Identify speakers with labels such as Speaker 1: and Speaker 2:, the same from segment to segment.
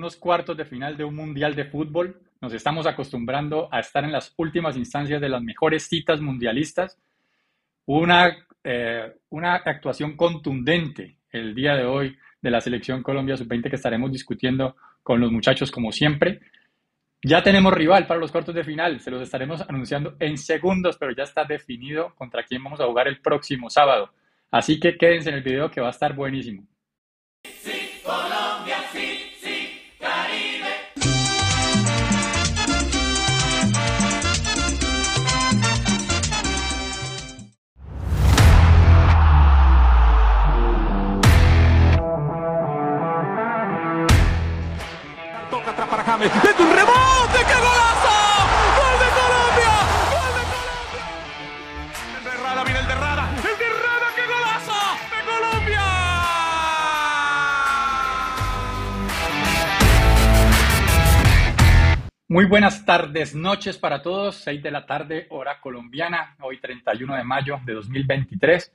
Speaker 1: unos cuartos de final de un mundial de fútbol. Nos estamos acostumbrando a estar en las últimas instancias de las mejores citas mundialistas. Una, eh, una actuación contundente el día de hoy de la selección Colombia Sub-20 que estaremos discutiendo con los muchachos como siempre. Ya tenemos rival para los cuartos de final, se los estaremos anunciando en segundos, pero ya está definido contra quién vamos a jugar el próximo sábado. Así que quédense en el video que va a estar buenísimo.
Speaker 2: James. ¡Desde un rebote! ¡Qué golazo! ¡Gol de Colombia! ¡Gol de Colombia! El de Herrera, viene el de Herrera. ¡El de Herrera! ¡Qué golazo! ¡De Colombia!
Speaker 1: Muy buenas tardes, noches para todos. 6 de la tarde, hora colombiana, hoy 31 de mayo de 2023.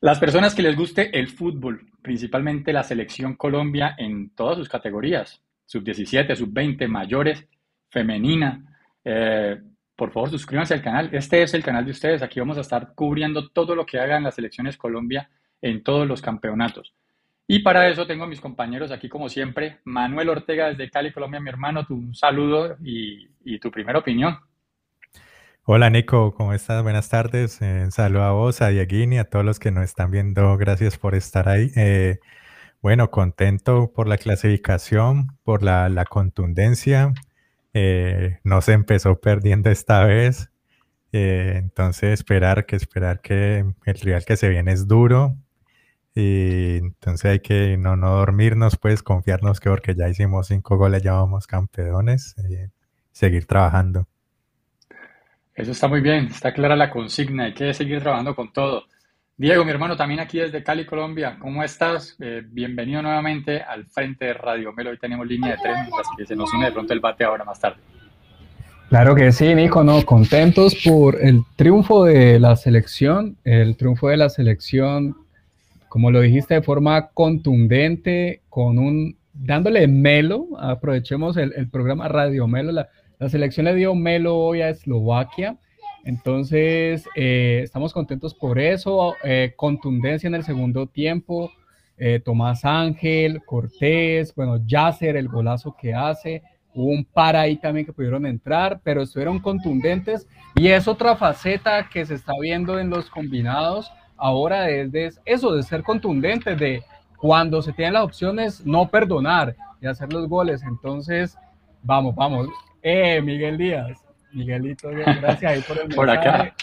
Speaker 1: Las personas que les guste el fútbol, principalmente la selección Colombia en todas sus categorías, sub-17, sub-20, mayores, femenina. Eh, por favor, suscríbanse al canal. Este es el canal de ustedes. Aquí vamos a estar cubriendo todo lo que hagan las selecciones Colombia en todos los campeonatos. Y para eso tengo a mis compañeros aquí, como siempre. Manuel Ortega desde Cali, Colombia, mi hermano. Tu, un saludo y, tu primera opinión.
Speaker 3: Hola Nico, ¿cómo estás? Buenas tardes. Eh, saludo a vos, a Dieguini, a todos los que nos están viendo. Gracias por estar ahí. Eh, bueno, contento por la clasificación, por la, contundencia. Eh, no se empezó perdiendo esta vez. Eh, entonces esperar que esperar que el rival que se viene es duro. Y entonces hay que no, no dormirnos, pues confiarnos que porque ya hicimos cinco goles, ya vamos campeones, eh, seguir trabajando.
Speaker 1: Eso está muy bien, está clara la consigna, hay que seguir trabajando con todo. Diego, mi hermano, también aquí desde Cali, Colombia. ¿Cómo estás? Eh, bienvenido nuevamente al frente de Radio Melo. Hoy tenemos línea de tren, así que se nos une de pronto el bate ahora más tarde.
Speaker 4: Claro que sí, Nico, no, contentos por el triunfo de la selección, el triunfo de la selección, como lo dijiste, de forma contundente, con un, dándole melo, aprovechemos el, el programa Radio Melo, la, la selección le dio melo hoy a Eslovaquia, entonces, eh, estamos contentos por eso. Eh, contundencia en el segundo tiempo. Eh, Tomás Ángel, Cortés, bueno, Yasser, el golazo que hace. Hubo un par ahí también que pudieron entrar, pero estuvieron contundentes. Y es otra faceta que se está viendo en los combinados ahora desde eso, de ser contundentes, de cuando se tienen las opciones, no perdonar y hacer los goles. Entonces, vamos, vamos. Eh, Miguel Díaz. Miguelito, gracias ahí por el mensaje.
Speaker 1: Por acá.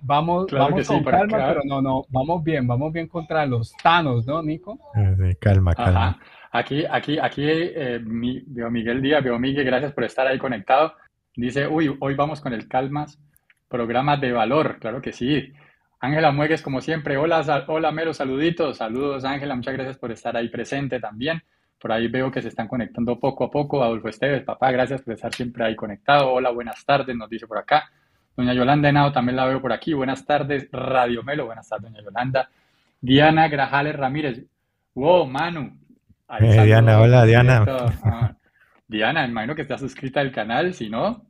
Speaker 4: Vamos,
Speaker 1: Claro
Speaker 4: vamos
Speaker 1: que sí,
Speaker 4: con
Speaker 1: por
Speaker 4: calma,
Speaker 1: acá.
Speaker 4: pero no, no, vamos bien, vamos bien contra los Thanos, ¿no, Nico?
Speaker 3: Eh, calma, calma.
Speaker 1: Ajá. Aquí, aquí, aquí eh, mi- veo Miguel Díaz, veo Miguel, gracias por estar ahí conectado. Dice, uy, hoy vamos con el Calmas, programa de valor, claro que sí. Ángela Muegues, como siempre, hola, sal- hola Melo, saluditos, saludos Ángela, muchas gracias por estar ahí presente también. Por ahí veo que se están conectando poco a poco. Adolfo Esteves, papá, gracias por estar siempre ahí conectado. Hola, buenas tardes, nos dice por acá. Doña Yolanda Henao también la veo por aquí. Buenas tardes, Radio Melo. Buenas tardes, doña Yolanda. Diana Grajales Ramírez. Wow, Manu.
Speaker 3: Eh, Diana, hola, Diana.
Speaker 1: Ah, Diana, imagino que está suscrita al canal. Si no,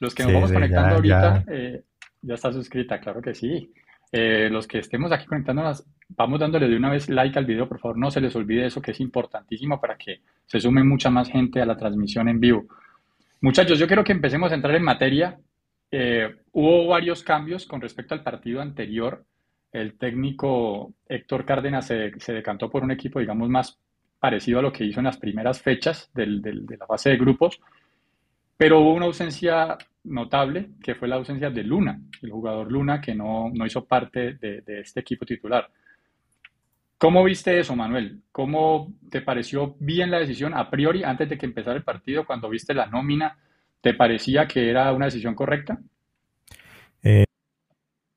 Speaker 1: los que nos
Speaker 3: Sí,
Speaker 1: vamos
Speaker 3: sí,
Speaker 1: conectando
Speaker 3: ya,
Speaker 1: ahorita,
Speaker 3: ya.
Speaker 1: eh, ya está suscrita, claro que sí. Eh, los que estemos aquí conectándonos, vamos dándole de una vez like al video, por favor, no se les olvide eso que es importantísimo para que se sume mucha más gente a la transmisión en vivo. Muchachos, yo quiero que empecemos a entrar en materia. Eh, hubo varios cambios con respecto al partido anterior. El técnico Héctor Cárdenas se, decantó por un equipo, digamos, más parecido a lo que hizo en las primeras fechas de la fase de grupos, pero hubo una ausencia notable, que fue la ausencia de Luna, el jugador Luna, que no, no hizo parte de, este equipo titular. ¿Cómo viste eso, Manuel? ¿Cómo te pareció bien la decisión a priori antes de que empezara el partido, cuando viste la nómina? ¿Te parecía que era una decisión correcta?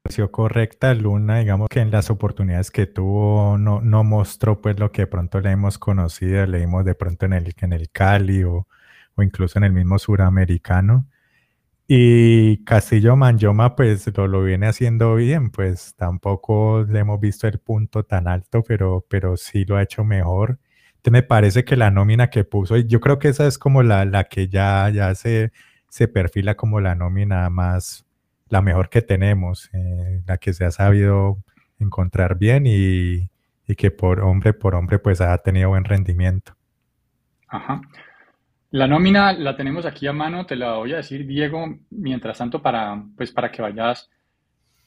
Speaker 3: pareció correcta. Luna, digamos que en las oportunidades que tuvo no, no mostró pues lo que de pronto le hemos conocido, leímos de pronto en el, en el Cali o, o incluso en el mismo suramericano. Y Castillo Manjoma pues lo, lo viene haciendo bien, pues tampoco le hemos visto el punto tan alto, pero, pero sí lo ha hecho mejor. me parece que la nómina que puso, yo creo que esa es como la, la que ya, ya se, se perfila como la nómina más, la mejor que tenemos, eh, la que se ha sabido encontrar bien y, y, que por hombre por hombre pues ha tenido buen rendimiento.
Speaker 1: Ajá. La nómina la tenemos aquí a mano, te la voy a decir, Diego, mientras tanto, para, pues, para que vayas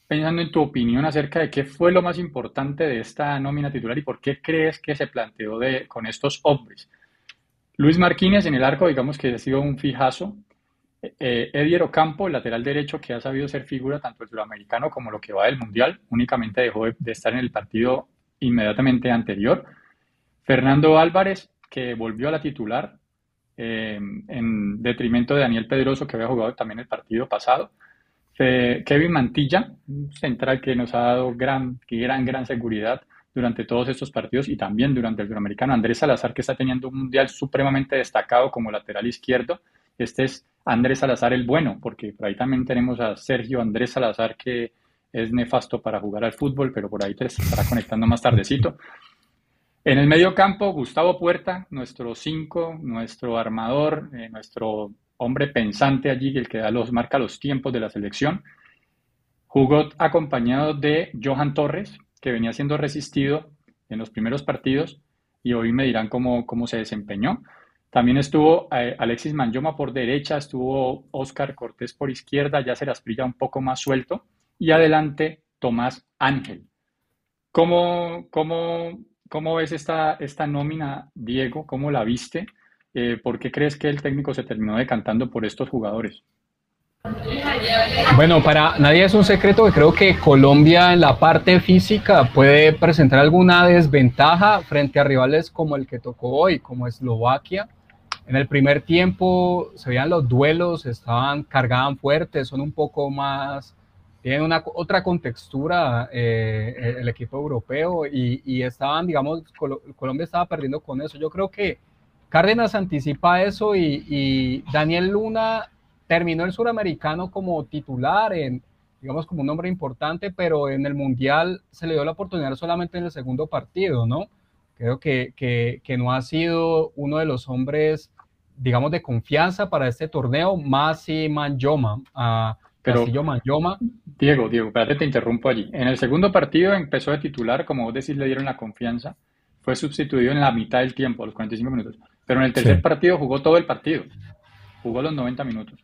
Speaker 1: pensando en tu opinión acerca de qué fue lo más importante de esta nómina titular y por qué crees que se planteó de, con estos hombres. Luis Martínez en el arco, digamos que ha sido un fijazo. Eh, Edier Ocampo, lateral derecho, que ha sabido ser figura tanto el sudamericano como lo que va del mundial, únicamente dejó de, de estar en el partido inmediatamente anterior. Fernando Álvarez, que volvió a la titular, eh, en detrimento de Daniel Pedroso, que había jugado también el partido pasado. Eh, Kevin Mantilla, central que nos ha dado gran, gran, gran seguridad durante todos estos partidos y también durante el suramericano. Andrés Salazar, que está teniendo un mundial supremamente destacado como lateral izquierdo. Este es Andrés Salazar el bueno, porque por ahí también tenemos a Sergio Andrés Salazar, que es nefasto para jugar al fútbol, pero por ahí te estará conectando más tardecito. En el medio campo, Gustavo Puerta, nuestro 5, nuestro armador, eh, nuestro hombre pensante allí, el que los, marca los tiempos de la selección. Jugó acompañado de Johan Torres, que venía siendo resistido en los primeros partidos y hoy me dirán cómo, cómo se desempeñó. También estuvo eh, Alexis Manjoma por derecha, estuvo Oscar Cortés por izquierda, ya se las brilla un poco más suelto. Y adelante Tomás Ángel. ¿Cómo, cómo ¿Cómo ves esta, esta nómina, Diego? ¿Cómo la viste? Eh, ¿Por qué crees que el técnico se terminó decantando por estos jugadores?
Speaker 4: Bueno, para nadie es un secreto que creo que Colombia en la parte física puede presentar alguna desventaja frente a rivales como el que tocó hoy, como Eslovaquia. En el primer tiempo se veían los duelos, estaban cargaban fuertes, son un poco más tienen una otra contextura eh, el equipo europeo y, estaban, digamos, Colombia estaba perdiendo con eso. Yo creo que Cárdenas anticipa eso y, Daniel Luna terminó el suramericano como titular, en, digamos, como un hombre importante, pero en el Mundial se le dio la oportunidad solamente en el segundo partido, ¿no? Creo que, que, no ha sido uno de los hombres, digamos, de confianza para este torneo, más si Manjoma. Uh,
Speaker 1: pero, Diego, Diego, espérate, te interrumpo allí. En el segundo partido empezó de titular, como vos decís, le dieron la confianza. Fue sustituido en la mitad del tiempo, a los 45 minutos. Pero en el tercer partido jugó todo el partido. Jugó los 90 minutos.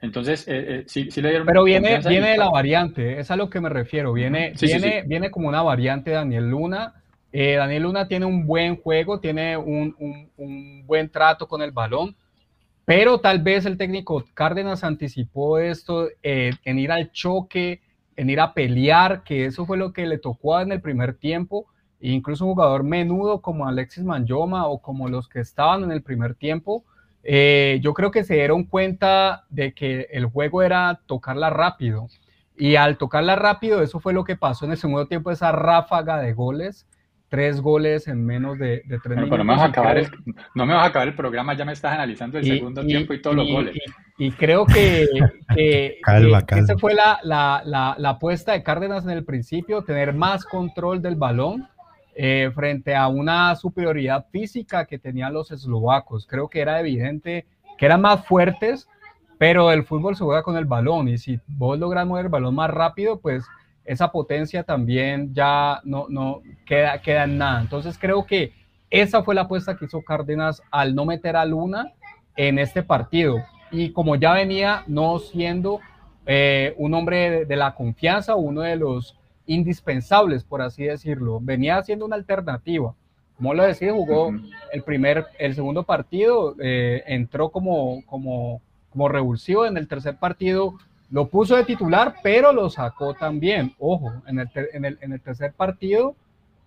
Speaker 1: Entonces, eh, eh, sí, sí, le dieron
Speaker 4: Pero viene, viene de la variante, es a lo que me refiero. Viene, viene, viene como una variante Daniel Luna. Eh, Daniel Luna tiene un buen juego, tiene un, un, un buen trato con el balón pero tal vez el técnico Cárdenas anticipó esto eh, en ir al choque, en ir a pelear, que eso fue lo que le tocó en el primer tiempo. Incluso un jugador menudo como Alexis Manjoma o como los que estaban en el primer tiempo, eh, yo creo que se dieron cuenta de que el juego era tocarla rápido. Y al tocarla rápido, eso fue lo que pasó en el segundo tiempo, esa ráfaga de goles tres goles en menos de, tres minutos.
Speaker 1: no, me vas a acabar el, no me vas a acabar el programa, ya me estás analizando el segundo tiempo y todos los goles.
Speaker 4: Y, creo que, que, esa fue la, la, la, apuesta de Cárdenas en el principio, tener más control del balón eh, frente a una superioridad física que tenían los eslovacos. Creo que era evidente que eran más fuertes, pero el fútbol se juega con el balón y si vos logras mover el balón más rápido, pues esa potencia también ya no, no queda, queda en nada. Entonces creo que esa fue la apuesta que hizo Cárdenas al no meter a Luna en este partido. Y como ya venía no siendo eh, un hombre de, la confianza, uno de los indispensables, por así decirlo, venía siendo una alternativa. Como lo decía, jugó el primer, el segundo partido, eh, entró como, como, como revulsivo en el tercer partido, lo puso de titular, pero lo sacó también. Ojo, en el, en el, en el tercer partido,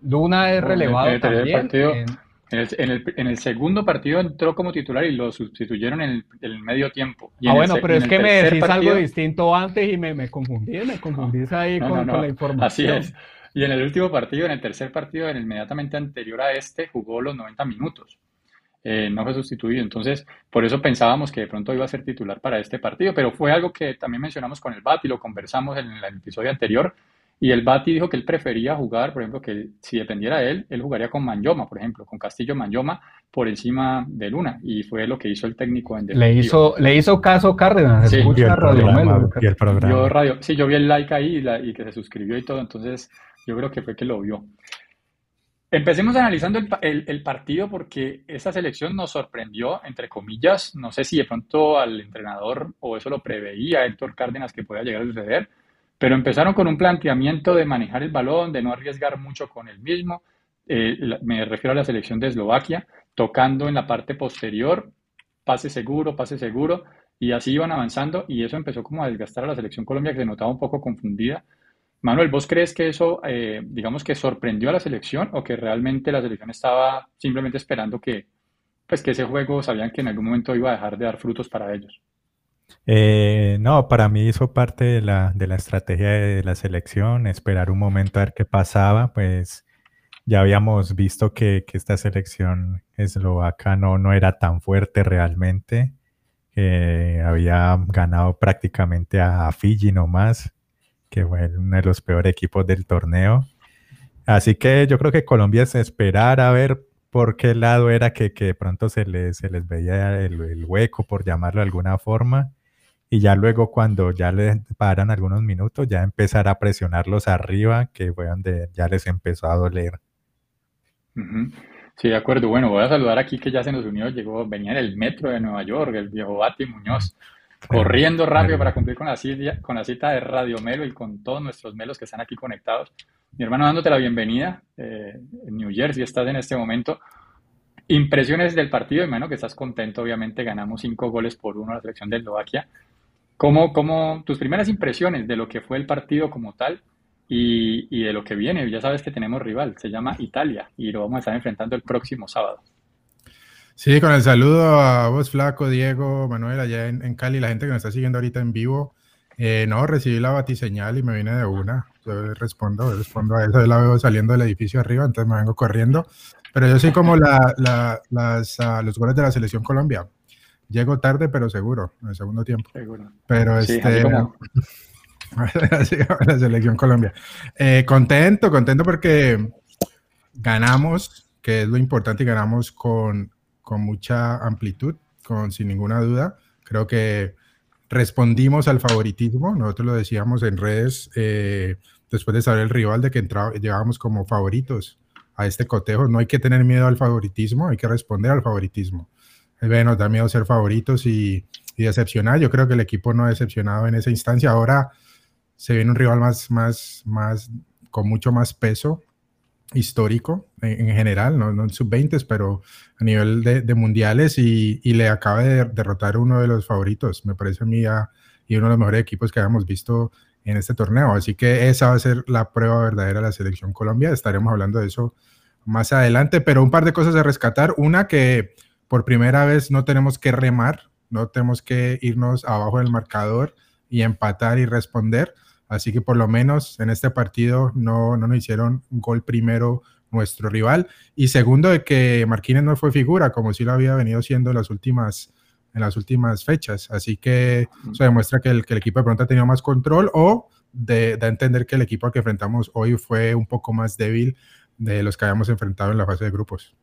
Speaker 4: Luna es relevado en el, también.
Speaker 1: en, el, segundo partido entró como titular y lo sustituyeron en el, medio tiempo.
Speaker 4: ah, bueno, pero es que me decís algo distinto antes y me, me confundí, me confundís ahí con, con, la información.
Speaker 1: Así es. Y en el último partido, en el tercer partido, en el inmediatamente anterior a este, jugó los 90 minutos. Eh, no fue sustituido. Entonces, por eso pensábamos que de pronto iba a ser titular para este partido, pero fue algo que también mencionamos con el BAT y lo conversamos en el episodio anterior. Y el Bati dijo que él prefería jugar, por ejemplo, que si dependiera de él, él jugaría con Manyoma, por ejemplo, con Castillo Manyoma por encima de Luna. Y fue lo que hizo el técnico en
Speaker 4: Le hizo, le hizo caso Cárdenas,
Speaker 1: Sí,
Speaker 4: escucha
Speaker 3: Y el
Speaker 4: Radio
Speaker 3: programa,
Speaker 4: Melo.
Speaker 3: y el programa.
Speaker 1: Yo radio, sí, yo vi el like ahí y, la- y que se suscribió y todo, entonces yo creo que fue que lo vio. Empecemos analizando el, pa- el- el partido porque esta selección nos sorprendió, entre comillas, no sé si de pronto al entrenador o eso lo preveía Héctor Cárdenas que pueda llegar a suceder, pero empezaron con un planteamiento de manejar el balón, de no arriesgar mucho con el mismo. Eh, me refiero a la selección de Eslovaquia, tocando en la parte posterior, pase seguro, pase seguro, y así iban avanzando y eso empezó como a desgastar a la selección Colombia que se notaba un poco confundida. Manuel, ¿vos crees que eso, eh, digamos que sorprendió a la selección o que realmente la selección estaba simplemente esperando que, pues que ese juego sabían que en algún momento iba a dejar de dar frutos para ellos?
Speaker 3: Eh, no, para mí hizo parte de la, de la estrategia de la selección, esperar un momento a ver qué pasaba, pues ya habíamos visto que, que esta selección eslovaca no, no era tan fuerte realmente, que había ganado prácticamente a, a Fiji nomás, que fue uno de los peores equipos del torneo. Así que yo creo que Colombia es esperar a ver por qué lado era que, que de pronto se les, se les veía el, hueco, por llamarlo de alguna forma. Y ya luego cuando ya les paran algunos minutos, ya empezar a presionarlos arriba, que fue donde ya les empezó a doler.
Speaker 1: Sí, de acuerdo. Bueno, voy a saludar aquí que ya se nos unió, llegó, venía en el metro de Nueva York, el viejo Bati Muñoz, corriendo rápido para cumplir con la cita, con la cita de Radio Melo y con todos nuestros melos que están aquí conectados. Mi hermano, dándote la bienvenida, eh, en New Jersey estás en este momento. Impresiones del partido, hermano, que estás contento, obviamente ganamos cinco goles por uno a la selección de Eslovaquia. ¿Cómo, cómo, tus primeras impresiones de lo que fue el partido como tal y, y de lo que viene? Ya sabes que tenemos rival, se llama Italia y lo vamos a estar enfrentando el próximo sábado.
Speaker 5: Sí, con el saludo a vos, Flaco, Diego, Manuel, allá en, en Cali, la gente que nos está siguiendo ahorita en vivo. Eh, no, recibí la batiseñal y me vine de una. Yo respondo, respondo a eso. Yo la veo saliendo del edificio arriba, entonces me vengo corriendo. Pero yo soy como la, la- las, ah, los goles de la selección Colombia. Llego tarde, pero seguro, en el segundo tiempo.
Speaker 1: Seguro.
Speaker 5: Pero
Speaker 1: Sí,
Speaker 5: este,
Speaker 1: como
Speaker 5: la selección Colombia. Eh, contento, contento porque ganamos, que es lo importante, y ganamos con, con mucha amplitud, con sin ninguna duda. Creo que respondimos al favoritismo. Nosotros lo decíamos en redes eh, después de saber el rival de que entraba, llegábamos como favoritos a este cotejo. No hay que tener miedo al favoritismo, hay que responder al favoritismo. Eh, nos da miedo ser favoritos y, y decepcionar. Yo creo que el equipo no ha decepcionado en esa instancia. Ahora se viene un rival más, más, más, con mucho más peso histórico en, en general, no, no en sub-20, pero a nivel de, mundiales y, le acaba de derrotar uno de los favoritos, me parece a mí, y uno de los mejores equipos que hayamos visto en este torneo. Así que esa va a ser la prueba verdadera de la selección Colombia. Estaremos hablando de eso más adelante, pero un par de cosas a rescatar. Una que por primera vez no tenemos que remar, no tenemos que irnos abajo del marcador y empatar y responder. Así que por lo menos en este partido no, no nos hicieron gol primero nuestro rival. Y segundo, de que Marquínez no fue figura, como sí lo había venido siendo en las últimas, en las últimas fechas. Así que eso demuestra que el, que el equipo de pronto ha tenido más control o de, a entender que el equipo al que enfrentamos hoy fue un poco más débil de los que habíamos enfrentado en la fase de grupos.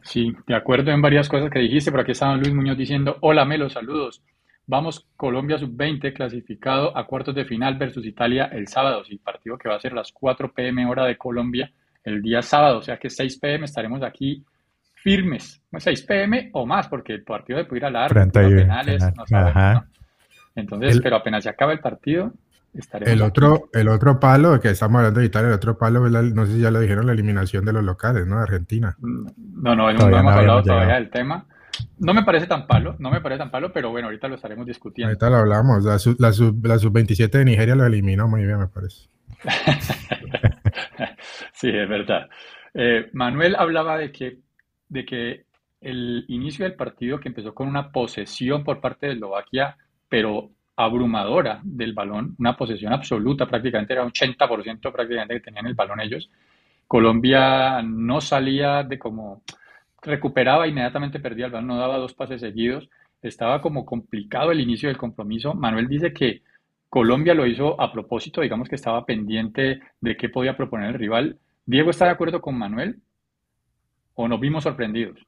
Speaker 1: Sí, de acuerdo en varias cosas que dijiste. Por aquí estaba Luis Muñoz diciendo, hola Melo, saludos. Vamos, Colombia sub-20 clasificado a cuartos de final versus Italia el sábado. Sí, partido que va a ser a las 4 pm hora de Colombia el día sábado. O sea que 6 pm estaremos aquí firmes. 6 pm o más, porque el partido de puede ir a largo, a penales,
Speaker 3: penal.
Speaker 1: no sabemos. ¿no? Entonces,
Speaker 5: El-
Speaker 1: pero apenas se acaba el partido, estaremos
Speaker 5: El
Speaker 1: aquí.
Speaker 5: otro, el otro palo, que estamos hablando de Italia, el otro palo, la- no sé si ya lo dijeron, la eliminación de los locales, ¿no? De Argentina.
Speaker 1: No, no, no
Speaker 3: Todavía
Speaker 1: hemos
Speaker 3: no
Speaker 1: hablado todavía del tema. No me parece tan palo, no me parece tan palo, pero bueno, ahorita lo estaremos discutiendo.
Speaker 5: Ahorita lo hablamos. La, sub- la, sub- la sub-27 de Nigeria lo eliminó muy bien, me parece.
Speaker 1: Sí, es verdad. Eh, Manuel hablaba de que, de que el inicio del partido que empezó con una posesión por parte de Eslovaquia, pero abrumadora del balón, una posesión absoluta, prácticamente era un 80% prácticamente que tenían el balón ellos. Colombia no salía de como recuperaba inmediatamente perdía el balón, no daba dos pases seguidos, estaba como complicado el inicio del compromiso. Manuel dice que Colombia lo hizo a propósito, digamos que estaba pendiente de qué podía proponer el rival. ¿Diego está de acuerdo con Manuel? ¿O nos vimos sorprendidos?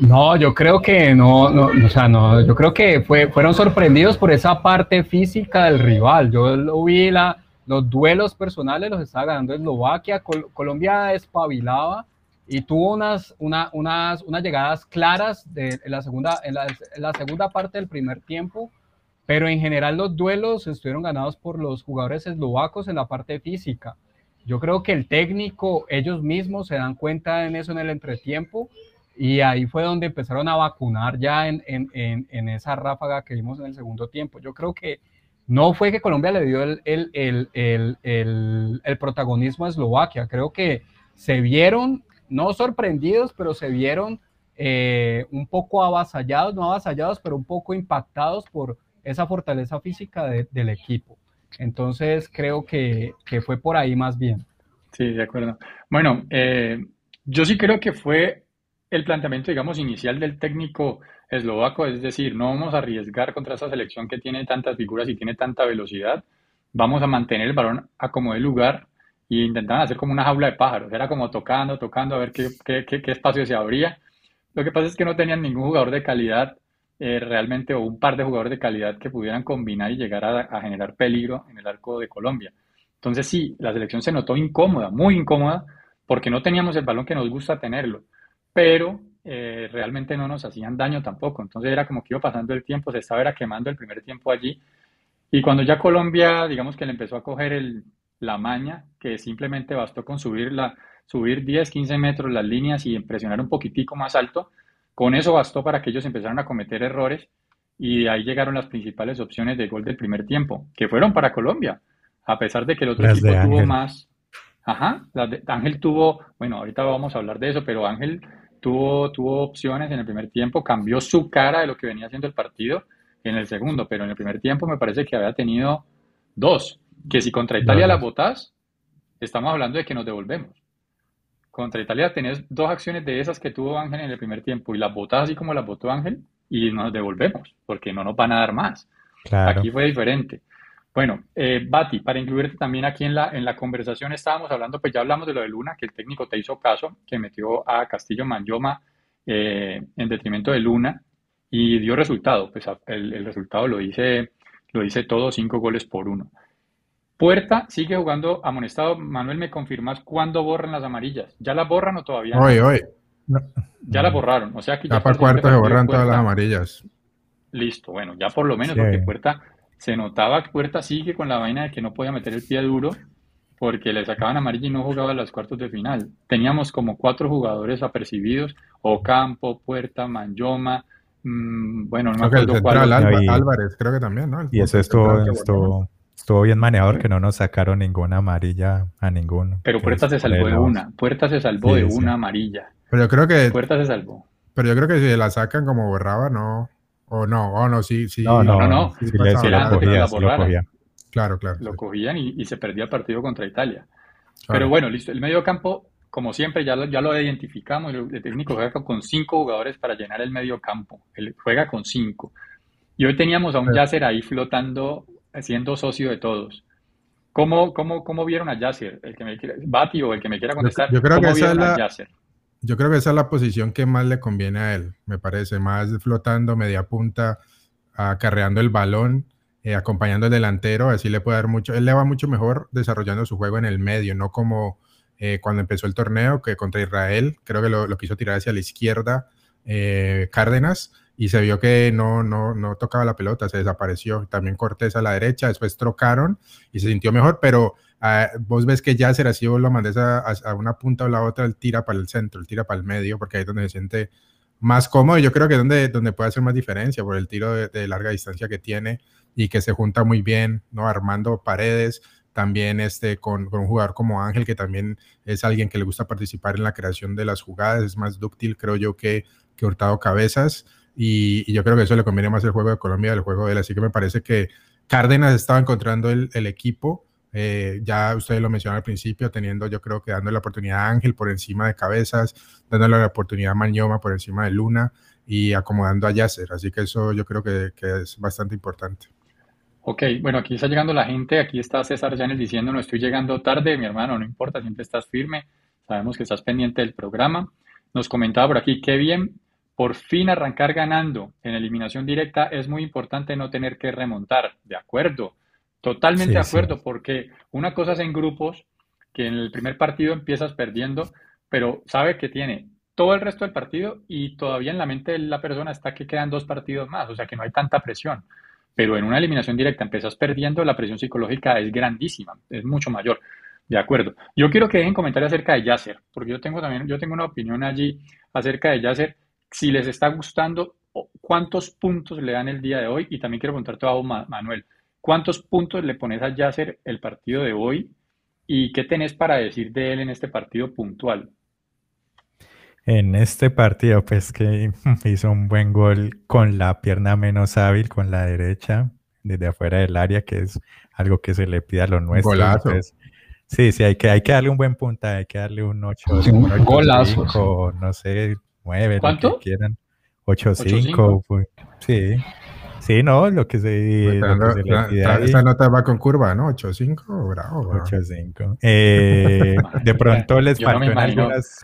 Speaker 4: No, yo creo que no, no, o sea, no, yo creo que fue, fueron sorprendidos por esa parte física del rival. Yo lo vi, la, los duelos personales los estaba ganando Eslovaquia, Colombia espabilaba y tuvo unas, una, unas, unas llegadas claras de, en, la segunda, en la, en la segunda parte del primer tiempo, pero en general los duelos estuvieron ganados por los jugadores eslovacos en la parte física. Yo creo que el técnico, ellos mismos se dan cuenta en eso en el entretiempo y ahí fue donde empezaron a vacunar ya en, en, en, esa ráfaga que vimos en el segundo tiempo. Yo creo que no fue que Colombia le dio el, el, el, el, protagonismo a Eslovaquia. Creo que se vieron, no sorprendidos, pero se vieron eh, un poco avasallados, no avasallados, pero un poco impactados por esa fortaleza física del equipo. Entonces creo que, fue por ahí más bien.
Speaker 1: Sí, de acuerdo. Bueno, eh, yo sí creo que fue el planteamiento, digamos, inicial del técnico eslovaco, es decir, no vamos a arriesgar contra esa selección que tiene tantas figuras y tiene tanta velocidad, vamos a mantener el balón a como de lugar y intentaban hacer como una jaula de pájaros, era como tocando, tocando, a ver qué, qué, qué, espacio se abría. Lo que pasa es que no tenían ningún jugador de calidad eh, realmente o un par de jugadores de calidad que pudieran combinar y llegar a, a generar peligro en el arco de Colombia. Entonces sí, la selección se notó incómoda, muy incómoda, porque no teníamos el balón que nos gusta tenerlo pero eh, realmente no nos hacían daño tampoco. Entonces era como que iba pasando el tiempo, se estaba era quemando el primer tiempo allí. Y cuando ya Colombia, digamos que le empezó a coger el, la maña, que simplemente bastó con subir, la, subir 10, 15 metros las líneas y presionar un poquitico más alto, con eso bastó para que ellos empezaran a cometer errores y ahí llegaron las principales opciones de gol del primer tiempo, que fueron para Colombia, a pesar de que el otro equipo tuvo más. Ajá, Ángel tuvo, bueno, ahorita vamos a hablar de eso, pero Ángel tuvo, tuvo opciones en el primer tiempo, cambió su cara de lo que venía haciendo el partido en el segundo, pero en el primer tiempo me parece que había tenido dos, que si contra Italia la botas, estamos hablando de que nos devolvemos. Contra Italia tenés dos acciones de esas que tuvo Ángel en el primer tiempo y las botas así como las botó Ángel y nos devolvemos, porque no nos van a dar más. Aquí fue diferente. Bueno, eh, Bati, para incluirte también aquí en la, en la conversación, estábamos hablando, pues ya hablamos de lo de Luna, que el técnico te hizo caso, que metió a Castillo Manyoma eh, en detrimento de Luna y dio resultado. Pues el, el, resultado lo dice, lo dice todo, cinco goles por uno. Puerta sigue jugando amonestado. Manuel, ¿me confirmas cuándo borran las amarillas? ¿Ya las borran o todavía
Speaker 5: no? Hoy, hoy.
Speaker 1: Ya las borraron. O sea que
Speaker 5: ya, para cuarto se borran todas las amarillas.
Speaker 1: Listo, bueno, ya por lo menos, porque Puerta se notaba que Puerta sigue con la vaina de que no podía meter el pie duro porque le sacaban amarilla y no jugaba los cuartos de final. Teníamos como cuatro jugadores apercibidos, Ocampo, Puerta, Manyoma, mmm, bueno, no
Speaker 5: me acuerdo cuál. Álvarez, creo que también, ¿no?
Speaker 3: y eso estuvo, estuvo, estuvo, bien manejador, que no nos sacaron ninguna amarilla a ninguno.
Speaker 1: Pero Puerta se salvó de una, Puerta se salvó de una amarilla.
Speaker 5: Pero yo creo que...
Speaker 1: Puerta se salvó.
Speaker 5: Pero yo creo que si la sacan como borraba, no... O no, o no, sí, sí.
Speaker 1: No, no, no. no. Sí, sí, la
Speaker 5: Claro, claro.
Speaker 1: Lo cogían y, se perdía el partido contra Italia. Pero bueno, listo. El medio campo, como siempre, ya lo, ya lo identificamos. El, técnico juega con cinco jugadores para llenar el medio campo. Él juega con cinco. Y hoy teníamos a un Yasser ahí flotando, siendo socio de todos. ¿Cómo, cómo, cómo vieron a Yasser? El que me quiera, Bati o el que me quiera contestar.
Speaker 5: Yo, creo
Speaker 1: ¿Cómo
Speaker 5: que vieron a Yasser? Yo creo que esa es la posición que más le conviene a él, me parece, más flotando, media punta, acarreando el balón, eh, acompañando al delantero, así le puede dar mucho, él le va mucho mejor desarrollando su juego en el medio, no como eh, cuando empezó el torneo, que contra Israel, creo que lo, quiso tirar hacia la izquierda eh, Cárdenas, y se vio que no, no, no tocaba la pelota, se desapareció. También Cortés a la derecha, después trocaron y se sintió mejor, pero Ah, vos ves que ya así, vos lo mandes a, a, una punta o la otra, él tira para el centro, él tira para el medio, porque ahí es donde se siente más cómodo. Y yo creo que es donde, donde puede hacer más diferencia por el tiro de, larga distancia que tiene y que se junta muy bien, ¿no? Armando paredes, también este, con, con, un jugador como Ángel, que también es alguien que le gusta participar en la creación de las jugadas, es más dúctil, creo yo, que, que Hurtado Cabezas. Y, yo creo que eso le conviene más el juego de Colombia del juego de él. Así que me parece que Cárdenas estaba encontrando el, el equipo eh, ya ustedes lo mencionaron al principio, teniendo, yo creo que dando la oportunidad a Ángel por encima de Cabezas, dándole la oportunidad a Mañoma por encima de Luna. y acomodando a Yasser. Así que eso yo creo que, que es bastante importante.
Speaker 1: Ok, bueno, aquí está llegando la gente, aquí está César Llanes diciendo, no estoy llegando tarde, mi hermano, no importa, siempre estás firme, sabemos que estás pendiente del programa. Nos comentaba por aquí, qué bien, por fin arrancar ganando en eliminación directa es muy importante no tener que remontar, de acuerdo, totalmente
Speaker 3: Sí,
Speaker 1: de
Speaker 3: sí.
Speaker 1: acuerdo, porque una cosa es en grupos, que en el primer partido empiezas perdiendo, pero sabe que tiene todo el resto del partido y todavía en la mente de la persona está que quedan dos partidos más, o sea que no hay tanta presión. Pero en una eliminación directa empiezas perdiendo, la presión psicológica es grandísima, es mucho mayor. De acuerdo. Yo quiero que dejen comentarios acerca de Yasser, porque yo tengo también, yo tengo una opinión allí acerca de Yasser. Si les está gustando, ¿cuántos puntos le dan el día de hoy? Y también quiero preguntarte a vos, Ma- Manuel, ¿cuántos puntos le pones a Yasser el partido de hoy? ¿Y qué tenés para decir de él en este partido puntual?
Speaker 3: En este partido, pues que hizo un buen gol con la pierna menos hábil, con la derecha, desde afuera del área, que es algo que se le pide a los nuestros.
Speaker 5: Golazo.
Speaker 3: entonces, sí, sí, hay que, hay que darle un buen puntaje, hay que darle un 8,
Speaker 4: Sí, un golazo,
Speaker 3: no sé, 9, lo
Speaker 1: ¿Cuánto?
Speaker 3: que quieran. 8-5,
Speaker 1: 8-5.
Speaker 3: pues, sí. Sí, no, lo que se, lo que se
Speaker 5: esta-
Speaker 3: ahí.
Speaker 5: esta nota va con curva, ¿no? 8-5, bravo. bravo.
Speaker 3: 8-5. Eh, de pronto les
Speaker 1: Yo no
Speaker 3: faltó en algunas,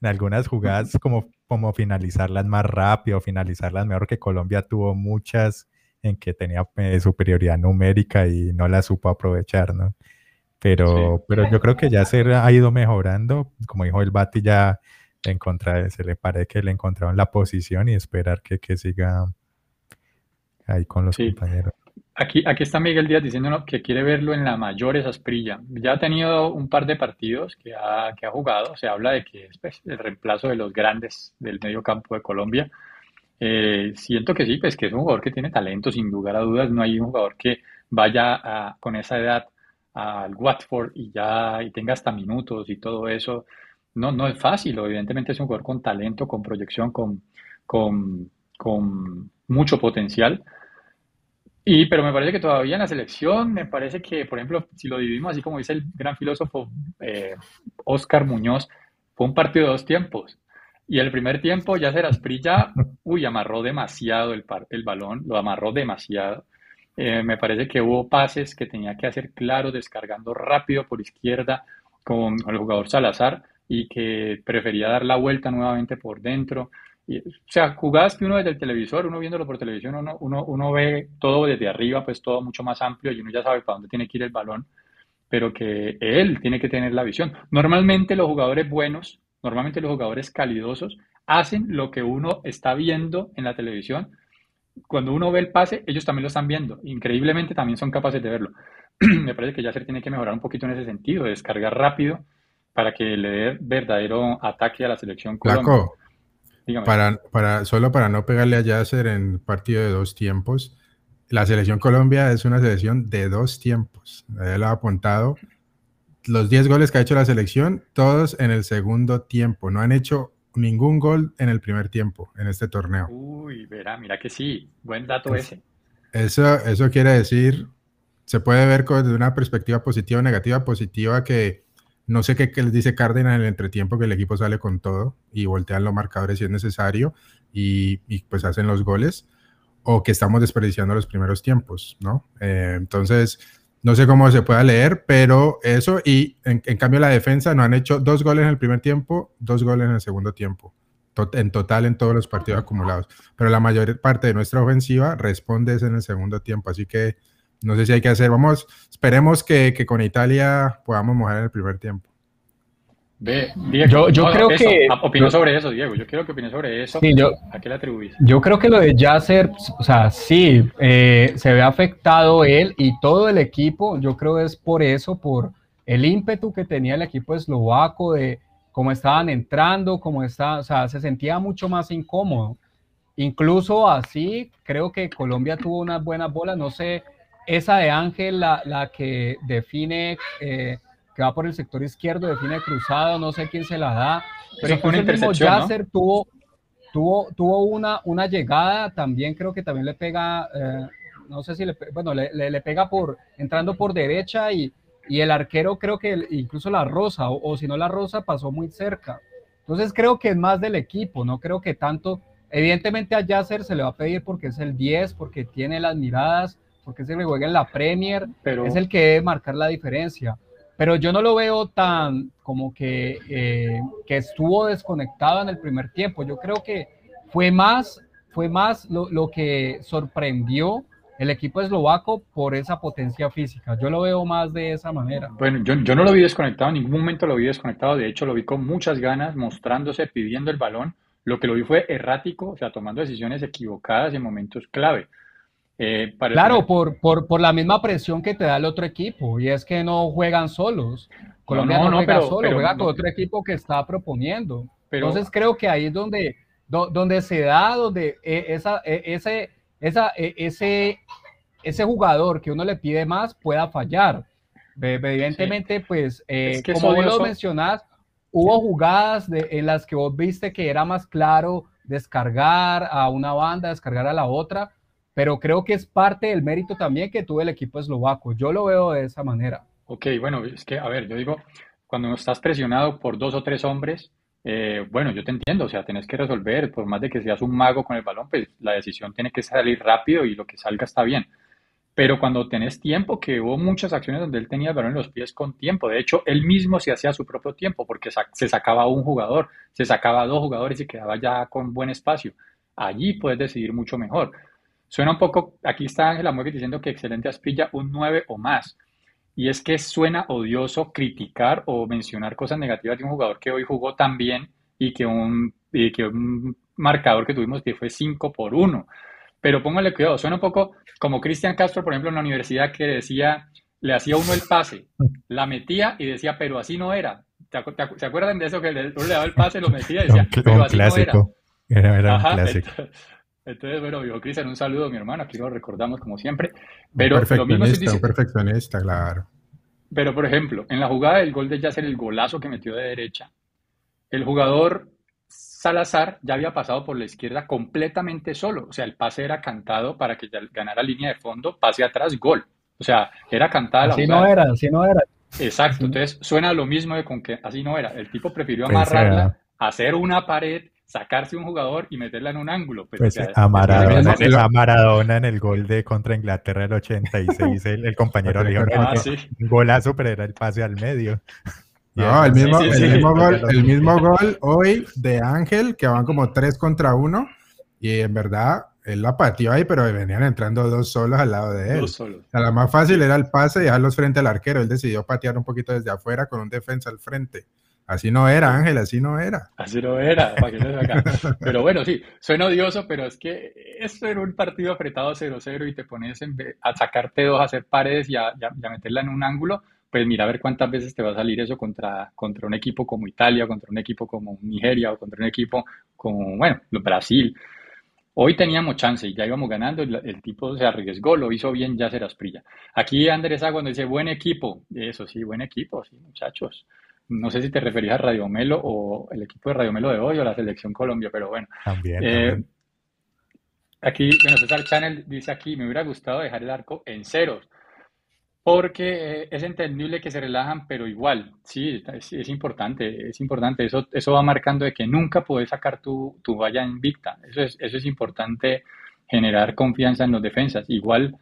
Speaker 3: en algunas jugadas como, como finalizarlas más rápido, finalizarlas mejor que Colombia tuvo muchas en que tenía eh, superioridad numérica y no la supo aprovechar, ¿no? Pero, pero yo creo que ya se ha ido mejorando. Como dijo el Bati, ya encontra, se le parece que le encontraron la posición y esperar que, que siga ahí con los
Speaker 1: Sí.
Speaker 3: compañeros.
Speaker 1: Aquí, aquí está Miguel Díaz diciéndonos que quiere verlo en la mayores Asprilla. Ya ha tenido un par de partidos que ha, que ha jugado. Se habla de que es pues, el reemplazo de los grandes del medio campo de Colombia. Eh, siento que sí, pues que es un jugador que tiene talento, sin lugar a dudas. No hay un jugador que vaya a- con esa edad al Watford y ya y tenga hasta minutos y todo eso. No, no es fácil. Evidentemente es un jugador con talento, con proyección, con, con, con mucho potencial. Y, pero me parece que todavía en la selección, me parece que, por ejemplo, si lo dividimos así como dice el gran filósofo eh, Oscar Muñoz, fue un partido de dos tiempos. Y el primer tiempo ya Asprilla, uy, amarró demasiado el, par- el balón, lo amarró demasiado. Eh, me parece que hubo pases que tenía que hacer claros, descargando rápido por izquierda con el jugador Salazar y que prefería dar la vuelta nuevamente por dentro. Y, o sea, jugadas que uno desde el televisor, uno viéndolo por televisión, uno, uno, uno ve todo desde arriba, pues todo mucho más amplio y uno ya sabe para dónde tiene que ir el balón, pero que él tiene que tener la visión. Normalmente los jugadores buenos, normalmente los jugadores calidosos, hacen lo que uno está viendo en la televisión. Cuando uno ve el pase, ellos también lo están viendo. Increíblemente también son capaces de verlo. Me parece que Yasser tiene que mejorar un poquito en ese sentido, de descargar rápido para que le dé verdadero ataque a la selección Colombia.
Speaker 5: Flaco,
Speaker 1: Dígame.
Speaker 5: para, para, solo para no pegarle a Yasser en partido de dos tiempos, la selección Colombia es una selección de dos tiempos. Él ha apuntado los 10 goles que ha hecho la selección, todos en el segundo tiempo. No han hecho ningún gol en el primer tiempo en este torneo.
Speaker 1: Uy, verá, mira que sí, buen dato
Speaker 5: Es-
Speaker 1: ese.
Speaker 5: Eso, eso quiere decir, se puede ver desde una perspectiva positiva o negativa. Positiva que no sé qué, qué les dice Cárdenas en el entretiempo, que el equipo sale con todo y voltean los marcadores si es necesario y, y, pues hacen los goles, o que estamos desperdiciando los primeros tiempos, ¿no? Eh, entonces, no sé cómo se pueda leer, pero eso y en, en cambio la defensa no han hecho dos goles en el primer tiempo, dos goles en el segundo tiempo. Tot- En total en todos los partidos acumulados pero la mayor parte de nuestra ofensiva responde es en el segundo tiempo, así que no sé si hay que hacer, vamos, esperemos que, que con Italia podamos mojar en el primer tiempo.
Speaker 1: Ve, Diego,
Speaker 4: Yo- yo creo
Speaker 1: eso,
Speaker 4: que-
Speaker 1: opinó
Speaker 4: yo-
Speaker 1: sobre eso, Diego. Yo quiero que opine sobre eso.
Speaker 4: Sí, yo,
Speaker 1: ¿A qué le atribuís?
Speaker 4: Yo creo que lo de Yasser, o sea, sí, eh, se ve afectado él y todo el equipo. Yo creo es por eso, por el ímpetu que tenía el equipo eslovaco de cómo estaban entrando, cómo está, o sea, se sentía mucho más incómodo. Incluso así, creo que Colombia tuvo unas buenas bolas. No sé, esa de Ángel, la, la que define, eh, que va por el sector izquierdo, define cruzado, no sé quién se la da. Pero incluso el mismo
Speaker 1: intercepción, ¿no?
Speaker 4: Yasser tuvo, tuvo, tuvo una, una llegada, también creo que también le pega, eh, no sé si le, bueno, le, le- le pega por, entrando por derecha y, y el arquero creo que el- incluso la rosa, o, o si no la rosa pasó muy cerca. Entonces creo que es más del equipo, no creo que tanto Evidentemente a Yasser se le va a pedir porque es el 10, porque tiene las miradas, porque es el que juega en la Premier,
Speaker 1: Pero-
Speaker 4: es el que debe marcar la diferencia. Pero yo no lo veo tan como que, eh, que estuvo desconectado en el primer tiempo. Yo creo que fue más, fue más lo, lo que sorprendió el equipo eslovaco por esa potencia física. Yo lo veo más de esa manera.
Speaker 1: Bueno, yo, yo no lo vi desconectado, en ningún momento lo vi desconectado, de hecho lo vi con muchas ganas, mostrándose, pidiendo el balón. Lo que lo vi fue errático, o sea, tomando decisiones equivocadas en momentos clave. Eh, para
Speaker 4: Claro, por, por, por la misma presión que te da el otro equipo, y es que no juegan solos. Colombia no,
Speaker 1: no, no,
Speaker 4: juega
Speaker 1: pero-
Speaker 4: solo,
Speaker 1: pero
Speaker 4: juega con otro equipo que está proponiendo.
Speaker 1: pero-
Speaker 4: Entonces creo que ahí es donde, do- donde se da, donde eh, esa, eh, ese, esa, ese, ese jugador que uno le pide más pueda fallar. Evidentemente, pues, eh,
Speaker 1: Es que es
Speaker 4: como vos lo mencionás, hubo jugadas de, en las que vos viste que era más claro descargar a una banda, descargar a la otra, pero creo que es parte del mérito también que tuvo el equipo eslovaco. Yo lo veo de esa manera.
Speaker 1: Ok, bueno, es que, a ver, yo digo, cuando estás presionado por dos o tres hombres, eh, bueno, yo te entiendo, o sea, tenés que resolver, por más de que seas un mago con el balón, pues la decisión tiene que salir rápido y lo que salga está bien. Pero cuando tenés tiempo, que hubo muchas acciones donde él tenía el balón en los pies con tiempo, de hecho, él mismo se hacía su propio tiempo, porque se sacaba un jugador, se sacaba dos jugadores y quedaba ya con buen espacio. Allí puedes decidir mucho mejor. Suena un poco, aquí está Ángela Muegue diciendo que excelente Asprilla, un 9 o más. Y es que suena odioso criticar o mencionar cosas negativas de un jugador que hoy jugó tan bien y que un, y que un marcador que tuvimos que fue 5 por 1. Pero póngale cuidado, suena un poco como Cristian Castro, por ejemplo, en la universidad que decía, le hacía uno el pase, la metía y decía, pero así no era. ¿Te acu- te acu- ¿Se acuerdan de eso que le, le daba el pase, lo metía y decía, pero así no era?
Speaker 3: clásico. Era, era un clásico.
Speaker 1: entonces, entonces, bueno, viejo Cristian, un saludo, mi hermano, aquí lo recordamos como siempre. Pero lo mismo
Speaker 5: perfeccionista, un
Speaker 1: diciendo,
Speaker 5: perfeccionista, claro.
Speaker 1: pero, por ejemplo, en la jugada del gol de Yasser, el golazo que metió de derecha, el jugador Salazar ya había pasado por la izquierda completamente solo. O sea, el pase era cantado para que ya ganara línea de fondo, pase atrás, gol. O sea, era cantada la
Speaker 4: Así
Speaker 1: jugada.
Speaker 4: no era, así no era.
Speaker 1: Exacto. Entonces, suena lo mismo de con que así no era. El tipo prefirió amarrarla, hacer una pared, sacarse un jugador y meterla en un ángulo. Pues,
Speaker 3: Pues
Speaker 1: o sea,
Speaker 3: a
Speaker 1: es-
Speaker 3: Maradona, a Maradona en el gol de contra Inglaterra del 86, el, el compañero le dijo
Speaker 1: Ah, sí.
Speaker 3: un golazo, pero era el pase al medio.
Speaker 5: No, el mismo,
Speaker 1: sí,
Speaker 5: el
Speaker 1: sí.
Speaker 5: mismo gol, el mismo gol hoy de Ángel, que van como tres contra uno, y en verdad él la pateó ahí, pero venían entrando dos solos al lado de él.
Speaker 1: Dos solos.
Speaker 5: O sea, la más fácil era el pase y dejarlos frente al arquero. Él decidió patear un poquito desde afuera con un defensa al frente. Así no era, Ángel, así no era.
Speaker 1: Así no era, para que no se acá. Pero bueno, sí, suena odioso, pero es que esto era un partido apretado 0-0 y te pones a sacarte dos, a hacer paredes y a, y a- y a meterla en un ángulo, pues mira a ver cuántas veces te va a salir eso contra, contra un equipo como Italia, contra un equipo como Nigeria o contra un equipo como, bueno, Brasil. Hoy teníamos chance y ya íbamos ganando, el, el tipo se arriesgó, lo hizo bien ya Asprilla. Aquí Andrés Agua nos dice, buen equipo, eso sí, buen equipo, sí, muchachos. No sé si te referías a Radio Melo o el equipo de Radio Melo de hoy o la Selección Colombia, pero bueno.
Speaker 3: También,
Speaker 1: Eh,
Speaker 3: también.
Speaker 1: aquí, bueno, César Channel dice aquí, me hubiera gustado dejar el arco en ceros, porque eh, es entendible que se relajan, pero igual, sí, es, es importante, es importante, eso, eso va marcando de que nunca puedes sacar tu, tu valla invicta, eso es, eso es importante, generar confianza en los defensas, igual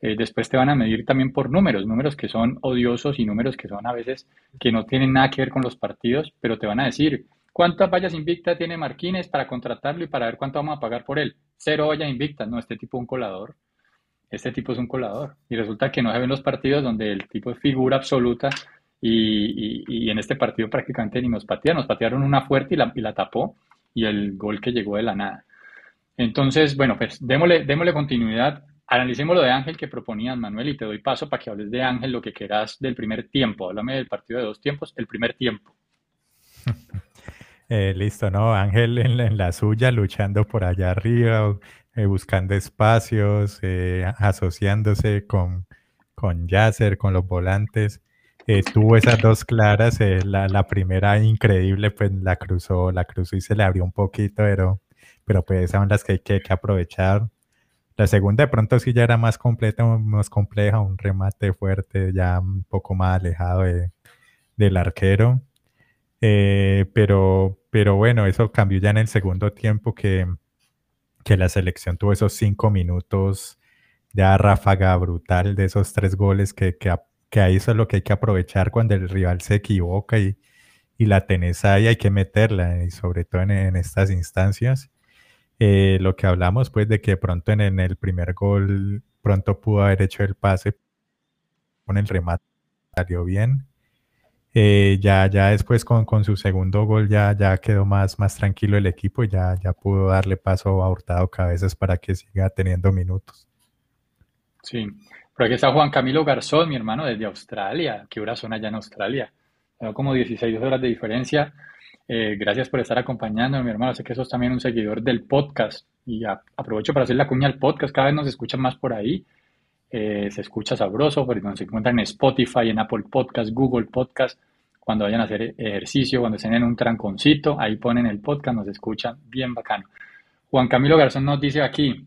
Speaker 1: eh, después te van a medir también por números, números que son odiosos y números que son a veces que no tienen nada que ver con los partidos, pero te van a decir, ¿cuántas vallas invictas tiene Marquines para contratarlo y para ver cuánto vamos a pagar por él? Cero vallas invictas, no, este tipo es un colador, este tipo es un colador. Y resulta que no se ven los partidos donde el tipo es figura absoluta y, y- y en este partido prácticamente ni nos patearon, nos patearon una fuerte y la, y la tapó y el gol que llegó de la nada. Entonces, bueno, pues démosle, démosle continuidad. Analicemos lo de Ángel que proponías, Manuel, y te doy paso para que hables de Ángel lo que quieras del primer tiempo. Háblame del partido de dos tiempos, el primer tiempo.
Speaker 3: Eh, listo, ¿no? Ángel en en la suya, luchando por allá arriba, eh, buscando espacios, eh, asociándose con, con Yasser, con los volantes. Tuvo esas dos claras, la, primera increíble, pues la cruzó, la cruzó y se le abrió un poquito, pero, pero pues son las que hay que aprovechar. La segunda de pronto sí ya era más completa, más compleja, un remate fuerte, ya un poco más alejado de- del arquero. Eh, pero, pero bueno, eso cambió ya en el segundo tiempo que, que la selección tuvo esos cinco minutos de ráfaga brutal de esos tres goles que, que, que ahí eso es lo que hay que aprovechar cuando el rival se equivoca y, y la tenés ahí, hay que meterla, y sobre todo en, estas instancias. Eh, lo que hablamos, pues, de que pronto en, el primer gol, pronto pudo haber hecho el pase con el remate, salió bien. Eh, ya, ya después con, con, su segundo gol ya, ya quedó más, más tranquilo el equipo y ya, ya pudo darle paso a Hurtado Cabezas para que siga teniendo minutos.
Speaker 1: Sí, por aquí está Juan Camilo Garzón, mi hermano, desde Australia. ¿Qué horas son allá en Australia? Tengo como 16 horas de diferencia. Eh, gracias por estar acompañándome, mi hermano. Sé que sos también un seguidor del podcast y aprovecho para hacer la cuña al podcast. Cada vez nos escuchan más por ahí. Eh, se escucha sabroso, porque nos encuentran en Spotify, en Apple Podcast, Google Podcast. Cuando vayan a hacer ejercicio, cuando estén en un tranconcito, ahí ponen el podcast, nos escuchan bien bacano. Juan Camilo Garzón nos dice aquí,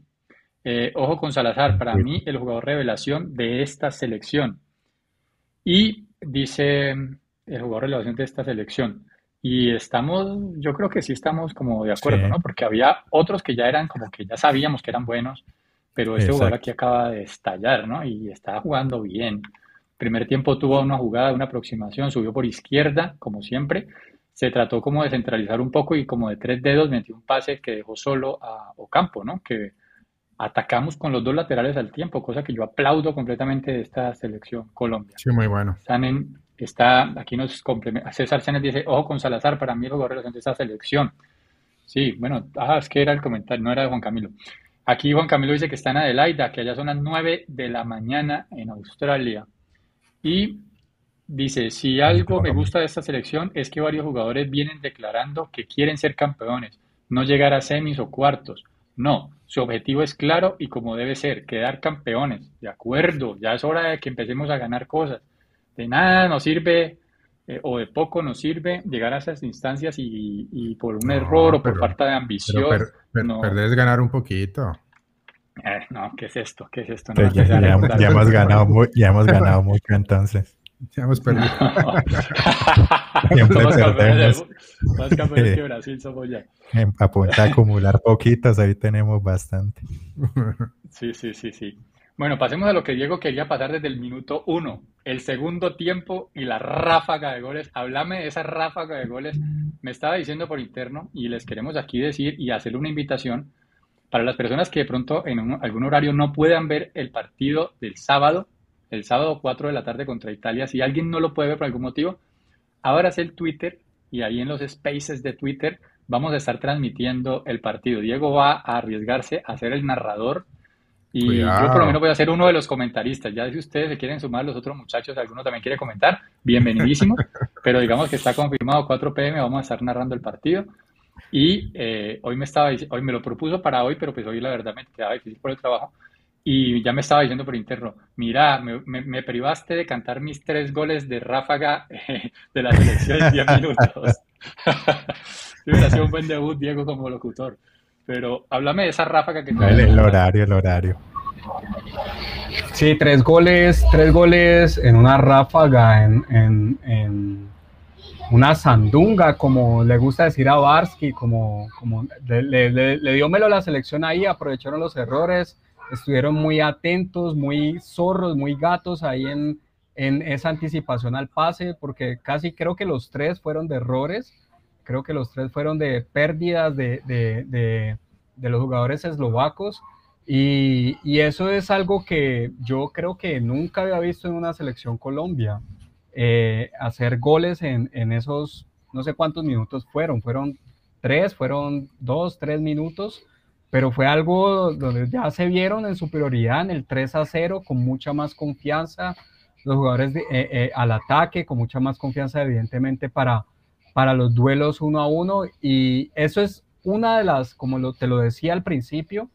Speaker 1: eh, ojo con Salazar, para mí el jugador revelación de esta selección. Y dice el jugador revelación de esta selección. Y estamos, yo creo que sí estamos como de acuerdo, ¿no? Porque había otros que ya eran como que ya sabíamos que eran buenos, pero este jugador aquí acaba de estallar, ¿no? Y está jugando bien. Primer tiempo tuvo una jugada, una aproximación, subió por izquierda, como siempre. Se trató como de centralizar un poco y como de tres dedos metió un pase que dejó solo a Ocampo, ¿no? Que atacamos con los dos laterales al tiempo, cosa que yo aplaudo completamente de esta selección Colombia.
Speaker 5: Sí, muy bueno.
Speaker 1: Están en, está, aquí nos complementa, César Cenes dice, ojo con Salazar, para mí el jugador de esta selección. Sí, bueno, ah, es que era el comentario, no era de Juan Camilo. Aquí Juan Camilo dice que está en Adelaida, que allá son las 9 de la mañana en Australia. Y dice, si algo me gusta de esta selección es que varios jugadores vienen declarando que quieren ser campeones, no llegar a semis o cuartos. No, su objetivo es claro y como debe ser, quedar campeones. De acuerdo, ya es hora de que empecemos a ganar cosas. De nada nos sirve eh, o de poco nos sirve llegar a esas instancias y, por un error o por falta de ambición.
Speaker 5: Pero perder es ganar un poquito.
Speaker 1: Eh, no, ¿qué es esto? ¿Qué es esto?
Speaker 3: ya, hemos ganado ya hemos ganado mucho entonces.
Speaker 5: Ya hemos perdido.
Speaker 3: Siempre perdemos. Más campeones que Brasil somos ya. Apunta a acumular poquitos, ahí tenemos bastante.
Speaker 1: Sí, sí, sí, sí. Bueno, pasemos a lo que Diego quería pasar desde el minuto uno, el segundo tiempo y la ráfaga de goles. Háblame de esa ráfaga de goles. Me estaba diciendo por interno y les queremos aquí decir y hacerle una invitación para las personas que de pronto en algún horario no puedan ver el partido del sábado el sábado 4 de la tarde contra Italia. Si alguien no lo puede ver por algún motivo, ábrase el Twitter y ahí en los spaces de Twitter vamos a estar transmitiendo el partido. Diego va a arriesgarse a ser el narrador y yo por lo menos voy a ser uno de los comentaristas. Ya si ustedes se quieren sumar, los otros muchachos, alguno también quiere comentar, bienvenidísimo. pero digamos que está confirmado 4 pm, vamos a estar narrando el partido. Y eh, hoy me estaba hoy me lo propuso para hoy, pero pues hoy la verdad me quedaba difícil por el trabajo. Y ya me estaba diciendo por interno, mira, me, privaste de cantar mis tres goles de ráfaga eh, de la selección en 10 minutos. hubiera sido un buen debut, Diego, como locutor. Pero háblame de esa ráfaga que...
Speaker 3: El, el horario, el horario.
Speaker 4: Sí, tres goles, tres goles en una ráfaga, en, en, una sandunga, como le gusta decir a Barsky, como, como le, le dio melo a la selección ahí, aprovecharon los errores estuvieron muy atentos, muy zorros, muy gatos ahí en, en esa anticipación al pase, porque casi creo que los tres fueron de errores, creo que los tres fueron de pérdidas de, de, de, de los jugadores eslovacos. Y, y, eso es algo que yo creo que nunca había visto en una selección Colombia. Eh, hacer goles en, en, esos, no sé cuántos minutos fueron, fueron tres, fueron dos, tres minutos, pero fue algo donde ya se vieron en superioridad en el 3 a 0 con mucha más confianza, los jugadores eh, eh, al ataque con mucha más confianza evidentemente para, para los duelos uno a uno y eso es una de las, como te lo decía al principio,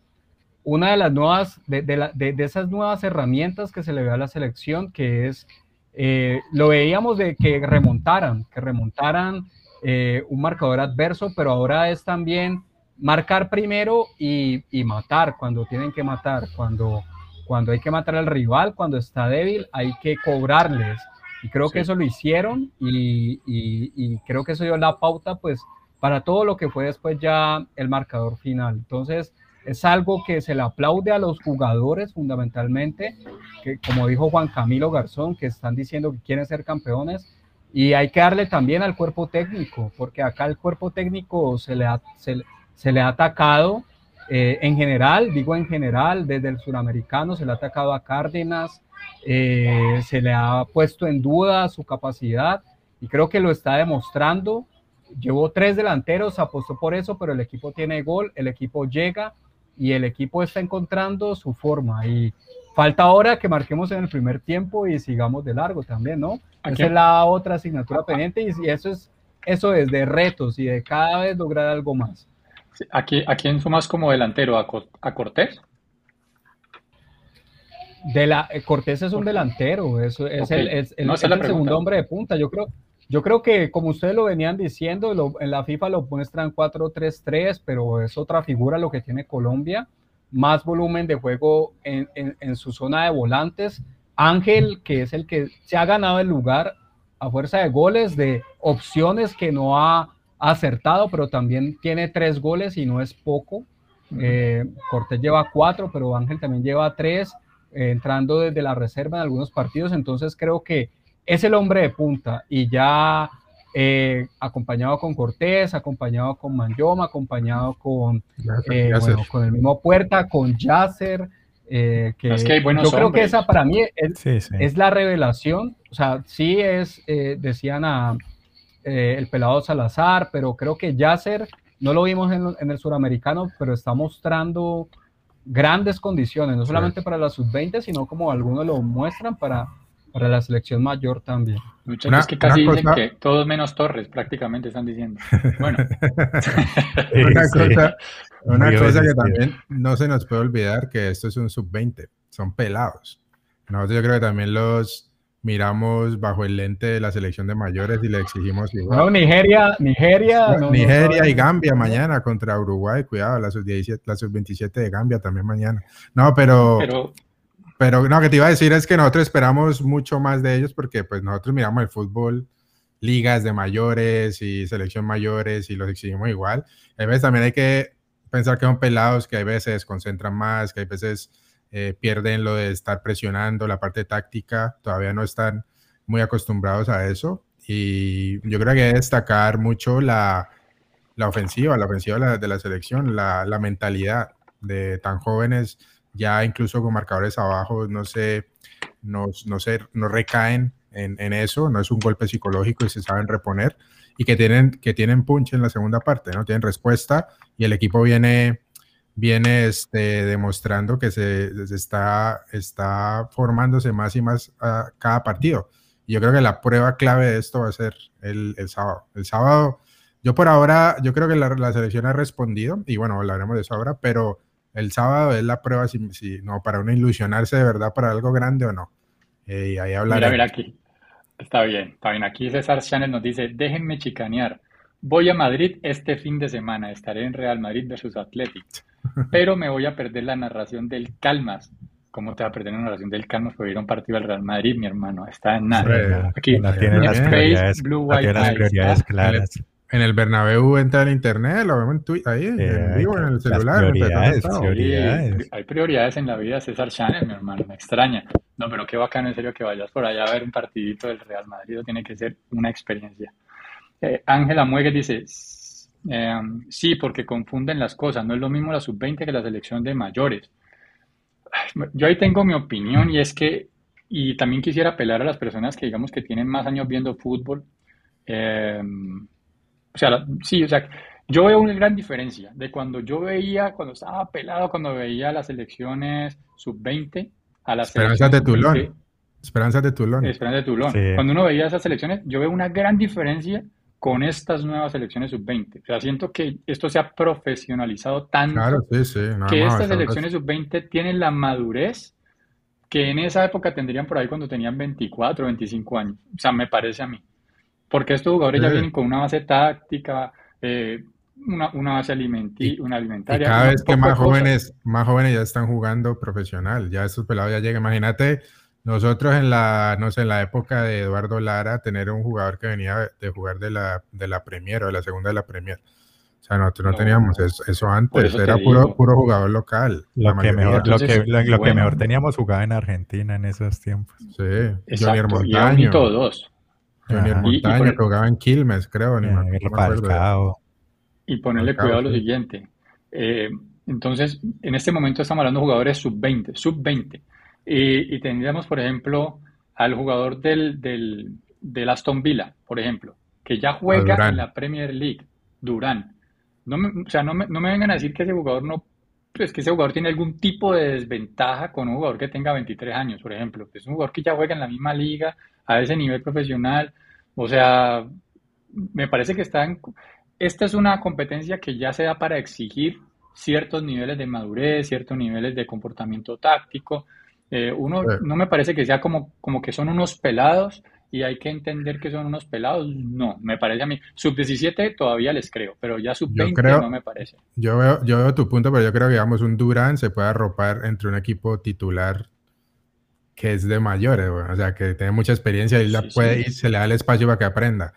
Speaker 4: una de las nuevas, de, de, esas nuevas herramientas que se le ve a la selección, que es, eh, lo veíamos de que remontaran, que remontaran un marcador adverso, pero ahora es también marcar primero y, matar cuando tienen que matar, cuando, cuando hay que matar al rival, cuando está débil, hay que cobrarles. Y creo que eso lo hicieron y, creo que eso dio la pauta pues para todo lo que fue después ya el marcador final. Entonces, es algo que se le aplaude a los jugadores fundamentalmente, que como dijo Juan Camilo Garzón, que están diciendo que quieren ser campeones, y hay que darle también al cuerpo técnico, porque acá el cuerpo técnico se le ha, se, le ha atacado eh, en general, digo en general, desde el suramericano se le ha atacado a Cárdenas, eh, se le ha puesto en duda su capacidad y creo que lo está demostrando. Llevó tres delanteros, apostó por eso, pero el equipo tiene gol, el equipo llega y el equipo está encontrando su forma. Y falta ahora que marquemos en el primer tiempo y sigamos de largo también, ¿no? Esa es la otra asignatura pendiente y, eso es eso es de retos y de cada vez lograr algo más.
Speaker 1: ¿A quién, sumas como delantero? ¿A, a Cortés?
Speaker 4: De la, eh, Cortés es un delantero, es, es el, es, el segundo hombre de punta. Yo creo, yo creo que, como ustedes lo venían diciendo, en la FIFA lo muestran 4-3-3, pero es otra figura lo que tiene Colombia. Más volumen de juego en, en, su zona de volantes. Ángel, que es el que se ha ganado el lugar a fuerza de goles, de opciones que no ha acertado, pero también tiene tres goles y no es poco. Eh, Cortés lleva cuatro, pero Ángel también lleva tres, entrando desde la reserva en algunos partidos. Entonces creo que es el hombre de punta y ya eh, acompañado con Cortés, acompañado con Manjoma, acompañado con, eh, con el mismo Puerta, con Yasser. Eh, que, yo creo que esa para mí es, la revelación, o sea, sí es, decían a el pelado Salazar, pero creo que Yasser, no lo vimos en, en el suramericano, pero está mostrando grandes condiciones, no solamente para la sub-20, sino como algunos lo muestran para, para la selección mayor también.
Speaker 1: Muchos que casi dicen que todos menos Torres, prácticamente están diciendo. Bueno.
Speaker 5: una cosa, que también no se nos puede olvidar que esto es un sub-20, son pelados. Nosotros yo creo que también los miramos bajo el lente de la selección de mayores y le exigimos
Speaker 4: igual. No, Nigeria, Nigeria.
Speaker 5: Nigeria y Gambia mañana contra Uruguay, cuidado, la sub-17, la sub-27 de Gambia también mañana. No, pero, pero pero no, que te iba a decir es que nosotros esperamos mucho más de ellos porque pues nosotros miramos el fútbol, ligas de mayores y selección mayores y los exigimos igual. A veces también hay que pensar que son pelados, que a veces se desconcentran más, que a veces eh, pierden lo de estar presionando, la parte táctica, todavía no están muy acostumbrados a eso. Y yo creo que hay que destacar mucho la, la ofensiva, la ofensiva de la, de la selección, la, la mentalidad de tan jóvenes ya incluso con marcadores abajo, no se, no, no se, no recaen en, en, eso, no es un golpe psicológico y se saben reponer y que tienen, que tienen punch en la segunda parte, ¿no? Tienen respuesta y el equipo viene, viene este, demostrando que se, está, está formándose más y más a cada partido. Yo creo que la prueba clave de esto va a ser el, el sábado. El sábado, yo por ahora, yo creo que la, la selección ha respondido y bueno, hablaremos de eso ahora, pero el sábado es la prueba si, si no, para uno ilusionarse de verdad para algo grande o no. Eh, y ahí
Speaker 1: Mira, mira aquí. Está bien, está bien. Aquí César Chanel nos dice, déjenme chicanear. Voy a Madrid este fin de semana. Estaré en Real Madrid versus Athletic. Pero me voy a perder la narración del Calmas. ¿Cómo te va a perder la narración del Calmas? Porque ir a un partido del Real Madrid, mi hermano. Está en nada. Aquí,
Speaker 3: no tiene las prioridades, Blue, White, prioridades claras
Speaker 5: en el Bernabéu entra en internet, lo vemos en Twitter, ahí, en eh, vivo, en el celular.
Speaker 1: Hay prioridades en la vida, César Channel, mi hermano, me extraña. No, pero qué bacano, en serio, que vayas por allá a ver un partidito del Real Madrid, tiene que ser una experiencia. Eh, Ángela Muegue dice, em, sí, porque confunden las cosas, no es lo mismo la sub-20 que la selección de mayores. Yo ahí tengo mi opinión y es que, y también quisiera apelar a las personas que digamos que tienen más años viendo fútbol, eh, o sea, sí, o sea, yo veo una gran diferencia de cuando yo veía, cuando estaba pelado, cuando veía las elecciones sub-20 a las
Speaker 5: Esperanzas de Tulón. Esperanzas de Tulón.
Speaker 1: Esperanzas de Tulón. Cuando uno veía esas elecciones, yo veo una gran diferencia con estas nuevas elecciones sub-20. O sea, siento que esto se ha profesionalizado tanto que estas elecciones sub-20 tienen la madurez que en esa época tendrían por ahí cuando tenían 24 o 25 años. O sea, me parece a mí. Porque estos jugadores ya vienen con una base táctica, eh, una, una, base alimenti una alimentaria.
Speaker 5: Y cada vez que más jóvenes, más jóvenes ya están jugando profesional, ya estos pelados ya llegan. Imagínate nosotros en la, no sé, en la época de Eduardo Lara, tener un jugador que venía de jugar de la, de la Premier o de la segunda de la Premier. O sea, nosotros no,
Speaker 1: No.
Speaker 5: teníamos eso, antes,
Speaker 1: eso
Speaker 5: era
Speaker 1: digo.
Speaker 5: puro, puro jugador local.
Speaker 3: Lo que, mejor, lo, que, lo, lo que mejor teníamos jugaba en Argentina en esos tiempos.
Speaker 5: Sí,
Speaker 1: Exacto,
Speaker 5: Montaño.
Speaker 1: Y- y
Speaker 5: Montaño
Speaker 1: por el-
Speaker 5: que jugaba en Quilmes, creo. Ni me,
Speaker 3: Eh,
Speaker 5: no.
Speaker 1: Y ponerle
Speaker 5: Falcao,
Speaker 1: cuidado a lo
Speaker 5: sí.
Speaker 1: siguiente. Eh, entonces, en este momento estamos hablando de jugadores sub-20, sub-20. Y, y tendríamos, por ejemplo, al jugador del, del, del Aston Villa, por ejemplo, que ya juega en la Premier League, Durán. No me, o sea, no me, no me vengan a decir que ese jugador no, pues que ese jugador tiene algún tipo de desventaja con un jugador que tenga 23 años, por ejemplo. Es un jugador que ya juega en la misma liga, a ese nivel profesional. O sea, me parece que está en, esta es una competencia que ya se da para exigir ciertos niveles de madurez, ciertos niveles de comportamiento táctico. Eh, uno
Speaker 5: Sí.
Speaker 1: no me parece que sea como, como que son unos pelados y hay que entender que son unos pelados. No, me parece a mí. Sub-17 todavía les creo, pero ya sub-20
Speaker 5: creo-
Speaker 1: no me parece.
Speaker 5: Yo veo, yo veo tu punto, pero yo creo que, digamos, un Durán se puede arropar entre un equipo titular que es de mayores, güey. o sea, que tiene mucha experiencia y la
Speaker 1: Sí,
Speaker 5: puede,
Speaker 1: sí.
Speaker 5: y se le da el espacio para que aprenda.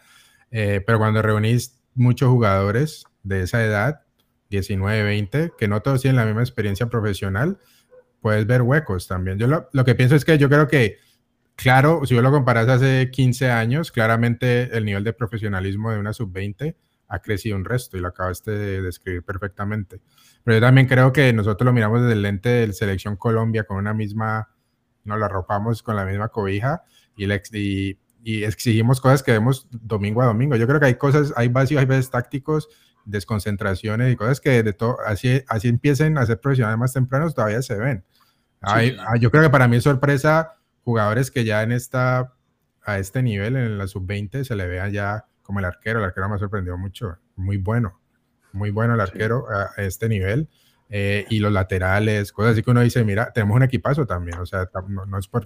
Speaker 5: Eh, pero cuando reunís muchos jugadores de esa edad, 19, 20, que no todos tienen la misma experiencia profesional, puedes ver huecos también. Yo lo, lo que pienso es que yo creo que, claro, si yo lo comparas hace 15 años, claramente el nivel de profesionalismo de una sub-20 ha crecido un resto y lo acabaste de describir perfectamente. Pero yo también creo que nosotros lo miramos desde el lente de Selección Colombia con una misma, nos lo arropamos con la misma cobija y, ex- y, y exigimos cosas que vemos domingo a domingo. Yo creo que hay cosas, hay vacíos, hay veces tácticos, desconcentraciones y cosas que de todo, así, así empiecen a ser profesionales más tempranos, todavía se ven. Hay-
Speaker 1: Sí.
Speaker 5: yo creo que para mí es sorpresa jugadores que ya en esta, a este nivel, en la sub-20, se le vea ya como el arquero. El arquero me ha sorprendido mucho. Muy bueno. Muy bueno el
Speaker 1: Sí.
Speaker 5: arquero a, a este nivel. Eh, y los laterales, cosas así que uno dice, mira, tenemos un equipazo también. O sea, no, no es por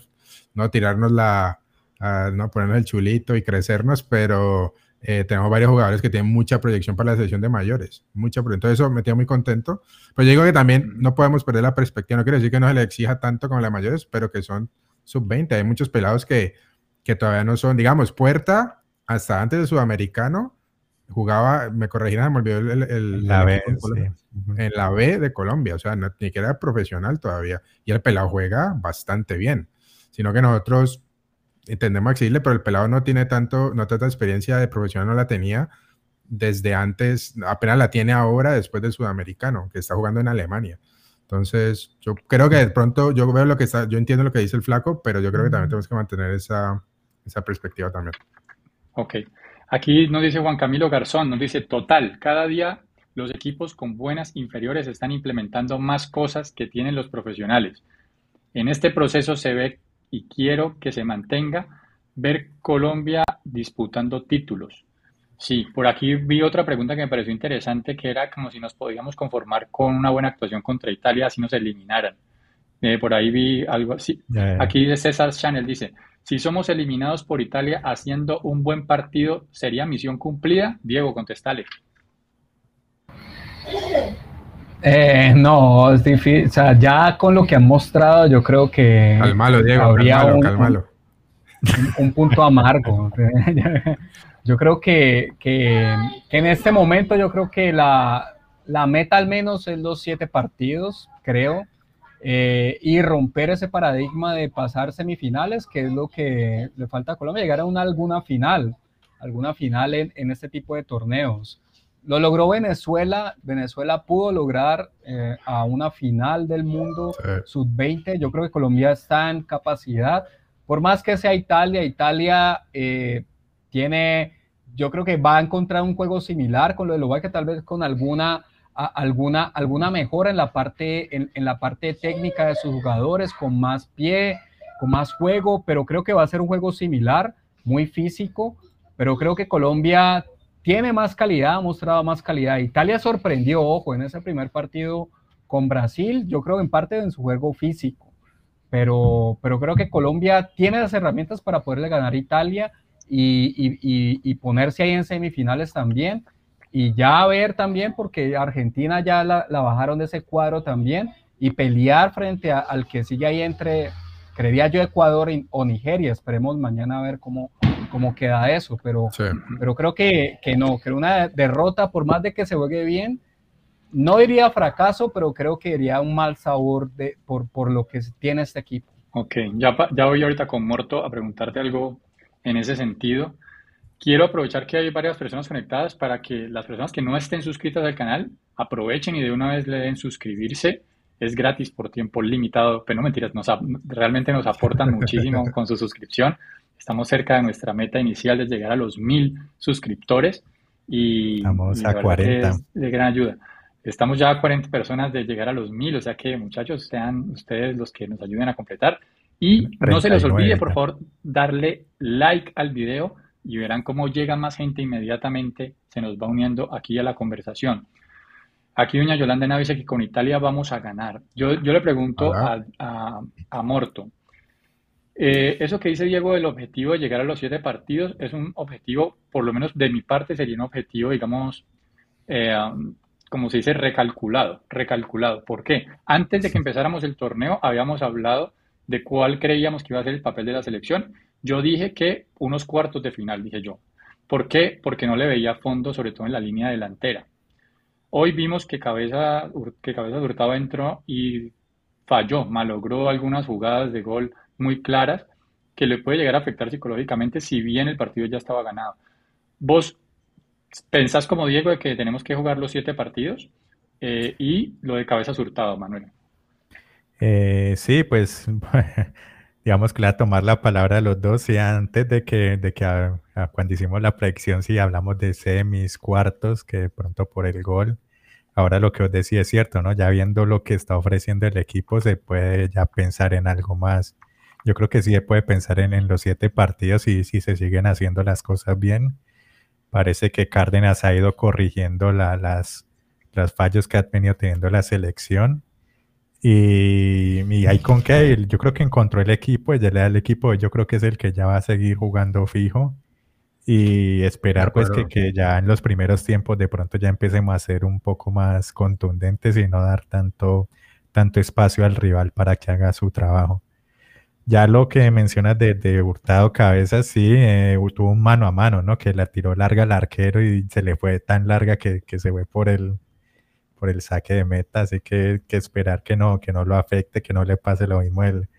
Speaker 5: no tirarnos la, a no ponernos el chulito y crecernos, pero eh, tenemos varios jugadores que tienen mucha proyección para la selección de mayores. Mucha proyección. Entonces, eso me tiene muy contento. Pero yo digo que también no podemos perder la perspectiva. No quiero decir que no se le exija tanto como las mayores, pero que son sub-20. Hay muchos pelados que, que todavía no son, digamos, Puerta, hasta antes de Sudamericano, jugaba, me corregirán, me olvidó el,
Speaker 3: La
Speaker 5: el
Speaker 3: B, sí.
Speaker 5: En la B de Colombia, o sea, no, ni siquiera era profesional todavía. Y el pelado juega bastante bien, sino que nosotros entendemos exigirle, pero el pelado no tiene tanto, no tanta experiencia de profesional, no la tenía desde antes, apenas la tiene ahora después del sudamericano, que está jugando en Alemania. Entonces, yo creo que de pronto, yo veo lo que está, yo entiendo lo que dice el flaco, pero yo creo que también tenemos que mantener esa, esa perspectiva también.
Speaker 1: Ok. Aquí nos dice Juan Camilo Garzón, nos dice, total, cada día los equipos con buenas inferiores están implementando más cosas que tienen los profesionales. En este proceso se ve, y quiero que se mantenga, ver Colombia disputando títulos. Sí, por aquí vi otra pregunta que me pareció interesante, que era como si nos podíamos conformar con una buena actuación contra Italia si nos eliminaran. Eh, por ahí vi algo así.
Speaker 3: Ya, ya.
Speaker 1: Aquí César Chanel, dice, si somos eliminados por Italia haciendo un buen partido, ¿sería misión cumplida? Diego, contestale.
Speaker 4: Eh, no, es difícil. O sea, ya con lo que han mostrado, yo creo que
Speaker 5: Calmalo, Diego,
Speaker 4: habría
Speaker 5: calmalo,
Speaker 4: un-
Speaker 5: calmalo.
Speaker 4: un, un punto amargo. Yo creo que, que- que en este momento yo creo que la, la meta al menos es los siete partidos, creo, eh, y romper ese paradigma de pasar semifinales, que es lo que le falta a Colombia, llegar a una, alguna final, alguna final en, en este tipo de torneos. Lo logró Venezuela, Venezuela pudo lograr eh, a una final del mundo
Speaker 5: Sí.
Speaker 4: sub-20, yo creo que Colombia está en capacidad, por más que sea Italia, Italia eh, tiene, yo creo que va a encontrar un juego similar con lo de Uruguay, que tal vez con alguna, a- alguna, alguna mejora en la, parte, en, en la parte técnica de sus jugadores, con más pie, con más juego, pero creo que va a ser un juego similar, muy físico, pero creo que Colombia tiene más calidad, ha mostrado más calidad. Italia sorprendió, ojo, en ese primer partido con Brasil, yo creo en parte en su juego físico, pero, pero creo que Colombia tiene las herramientas para poderle ganar a Italia y, y- y- y ponerse ahí en semifinales también. Y ya ver también, porque Argentina ya la, bajaron de ese cuadro también, y pelear frente a- al que sigue ahí entre, creería yo, Ecuador o Nigeria. Esperemos mañana a ver cómo, cómo queda eso, pero, pero creo que, que no, que una derrota, por más de que se juegue bien, no diría fracaso, pero creo que diría un mal sabor de, por, por lo que tiene este equipo.
Speaker 1: Ok, ya, ya voy ahorita con Morto a preguntarte algo en ese sentido. Quiero aprovechar que hay varias personas conectadas para que las personas que no estén suscritas al canal aprovechen y de una vez le den suscribirse. Es gratis por tiempo limitado, pero no mentiras, nos, realmente nos aportan muchísimo con su suscripción. Estamos cerca de nuestra meta inicial de llegar a los mil suscriptores y,
Speaker 3: Vamos a 40.
Speaker 1: Es de gran ayuda. Estamos ya a 40 personas de llegar a los mil, o sea que muchachos, sean ustedes los que nos ayuden a completar. Y no se les olvide, por favor, darle like al video y verán cómo llega más gente inmediatamente, se nos va uniendo aquí a la conversación. Aquí doña Yolanda Nava dice que con Italia vamos a ganar. Yo, yo le pregunto a, a, Morto, eh, eso que dice Diego del objetivo de llegar a los siete partidos es un objetivo, por lo menos de mi parte, sería un objetivo, digamos, eh, como se dice, recalculado, recalculado. ¿Por qué? Antes de que empezáramos el torneo habíamos hablado de cuál creíamos que iba a ser el papel de la selección yo dije que unos cuartos de final, dije yo. ¿Por qué? Porque no le veía fondo, sobre todo en la línea delantera. Hoy vimos que Cabeza, que Cabeza Hurtado entró y falló, malogró algunas jugadas de gol muy claras que le puede llegar a afectar psicológicamente si bien el partido ya estaba ganado. ¿Vos pensás como Diego de que tenemos que jugar los siete partidos? Eh, y lo de Cabeza Hurtado, Manuel.
Speaker 3: Eh, sí, pues digamos que le a tomar la palabra a los dos, y antes de que, de que cuando hicimos la predicción, si hablamos de semis, cuartos, que de pronto por el gol, ahora lo que os decía es cierto, ¿no? Ya viendo lo que está ofreciendo el equipo, se puede ya pensar en algo más. Yo creo que sí se puede pensar en, en los siete partidos y si se siguen haciendo las cosas bien. Parece que Cárdenas ha ido corrigiendo la, las, los fallos que ha venido teniendo la selección y, y hay con que yo creo que encontró el equipo, ya le da el equipo, yo creo que es el que ya va a seguir jugando fijo y esperar pues que, que, ya en los primeros tiempos de pronto ya empecemos a ser un poco más contundentes y no dar tanto, tanto espacio al rival para que haga su trabajo. Ya lo que mencionas de, de Hurtado Cabeza, sí, eh, tuvo un mano a mano, ¿no? Que la tiró larga al arquero y se le fue tan larga que, que se fue por el, por el saque de meta, así que, que esperar que no, que no lo afecte, que no le pase lo mismo del,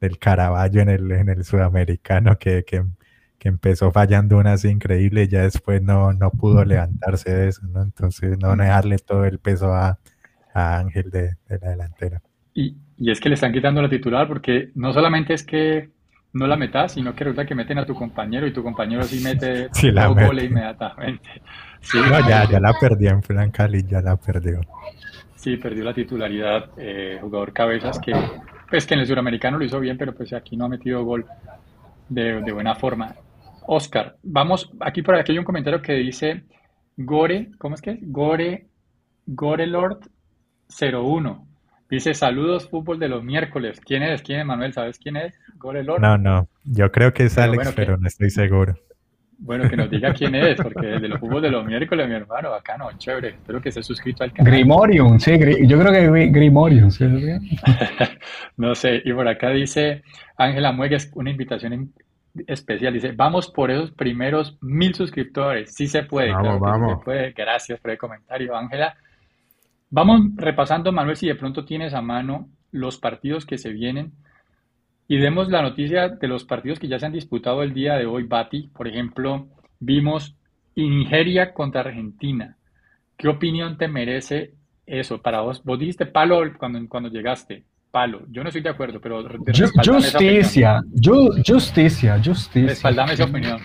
Speaker 3: del Caraballo en el, en el sudamericano, que, que, que empezó fallando unas increíble y ya después no, no pudo levantarse de eso, ¿no? Entonces no dejarle todo el peso a, a Ángel de, de, la delantera.
Speaker 1: Y, y es que le están quitando la titular porque no solamente es que no la metas, sino que resulta que meten a tu compañero y tu compañero sí mete
Speaker 3: sí, la
Speaker 1: gol inmediatamente.
Speaker 3: Sí, no, ya, ya la perdió en Fran Cali, ya la perdió.
Speaker 1: Sí, perdió la titularidad, eh, jugador cabezas que, pues que en el suramericano lo hizo bien, pero pues aquí no ha metido gol de, de buena forma. Oscar, vamos, aquí por aquí hay un comentario que dice Gore, ¿cómo es que es? Gore, Gore Lord 01. Dice, saludos fútbol de los miércoles. ¿Quién es? ¿Quién es, Manuel? ¿Sabes quién es? Gore Lord.
Speaker 3: No, no, yo creo que es pero Alex, bueno, pero que, no estoy seguro.
Speaker 1: Bueno, que nos diga quién es, porque desde los fútbol de los miércoles, mi hermano, bacano, chévere. Espero que esté suscrito al canal.
Speaker 4: Grimorium, sí, yo creo que Grimorium, sí.
Speaker 1: no sé, y por acá dice Ángela Muegues, una invitación especial, dice, vamos por esos primeros mil suscriptores, sí se puede,
Speaker 5: vamos,
Speaker 1: claro
Speaker 5: vamos.
Speaker 1: se puede. Gracias por el comentario, Ángela. Vamos repasando, Manuel, si de pronto tienes a mano los partidos que se vienen y demos la noticia de los partidos que ya se han disputado el día de hoy, Bati. Por ejemplo, vimos Nigeria contra Argentina. ¿Qué opinión te merece eso para vos? Vos dijiste palo cuando, cuando llegaste. Palo. Yo no estoy de acuerdo, pero...
Speaker 4: Justicia, justicia, justicia.
Speaker 1: Respaldame esa opinión.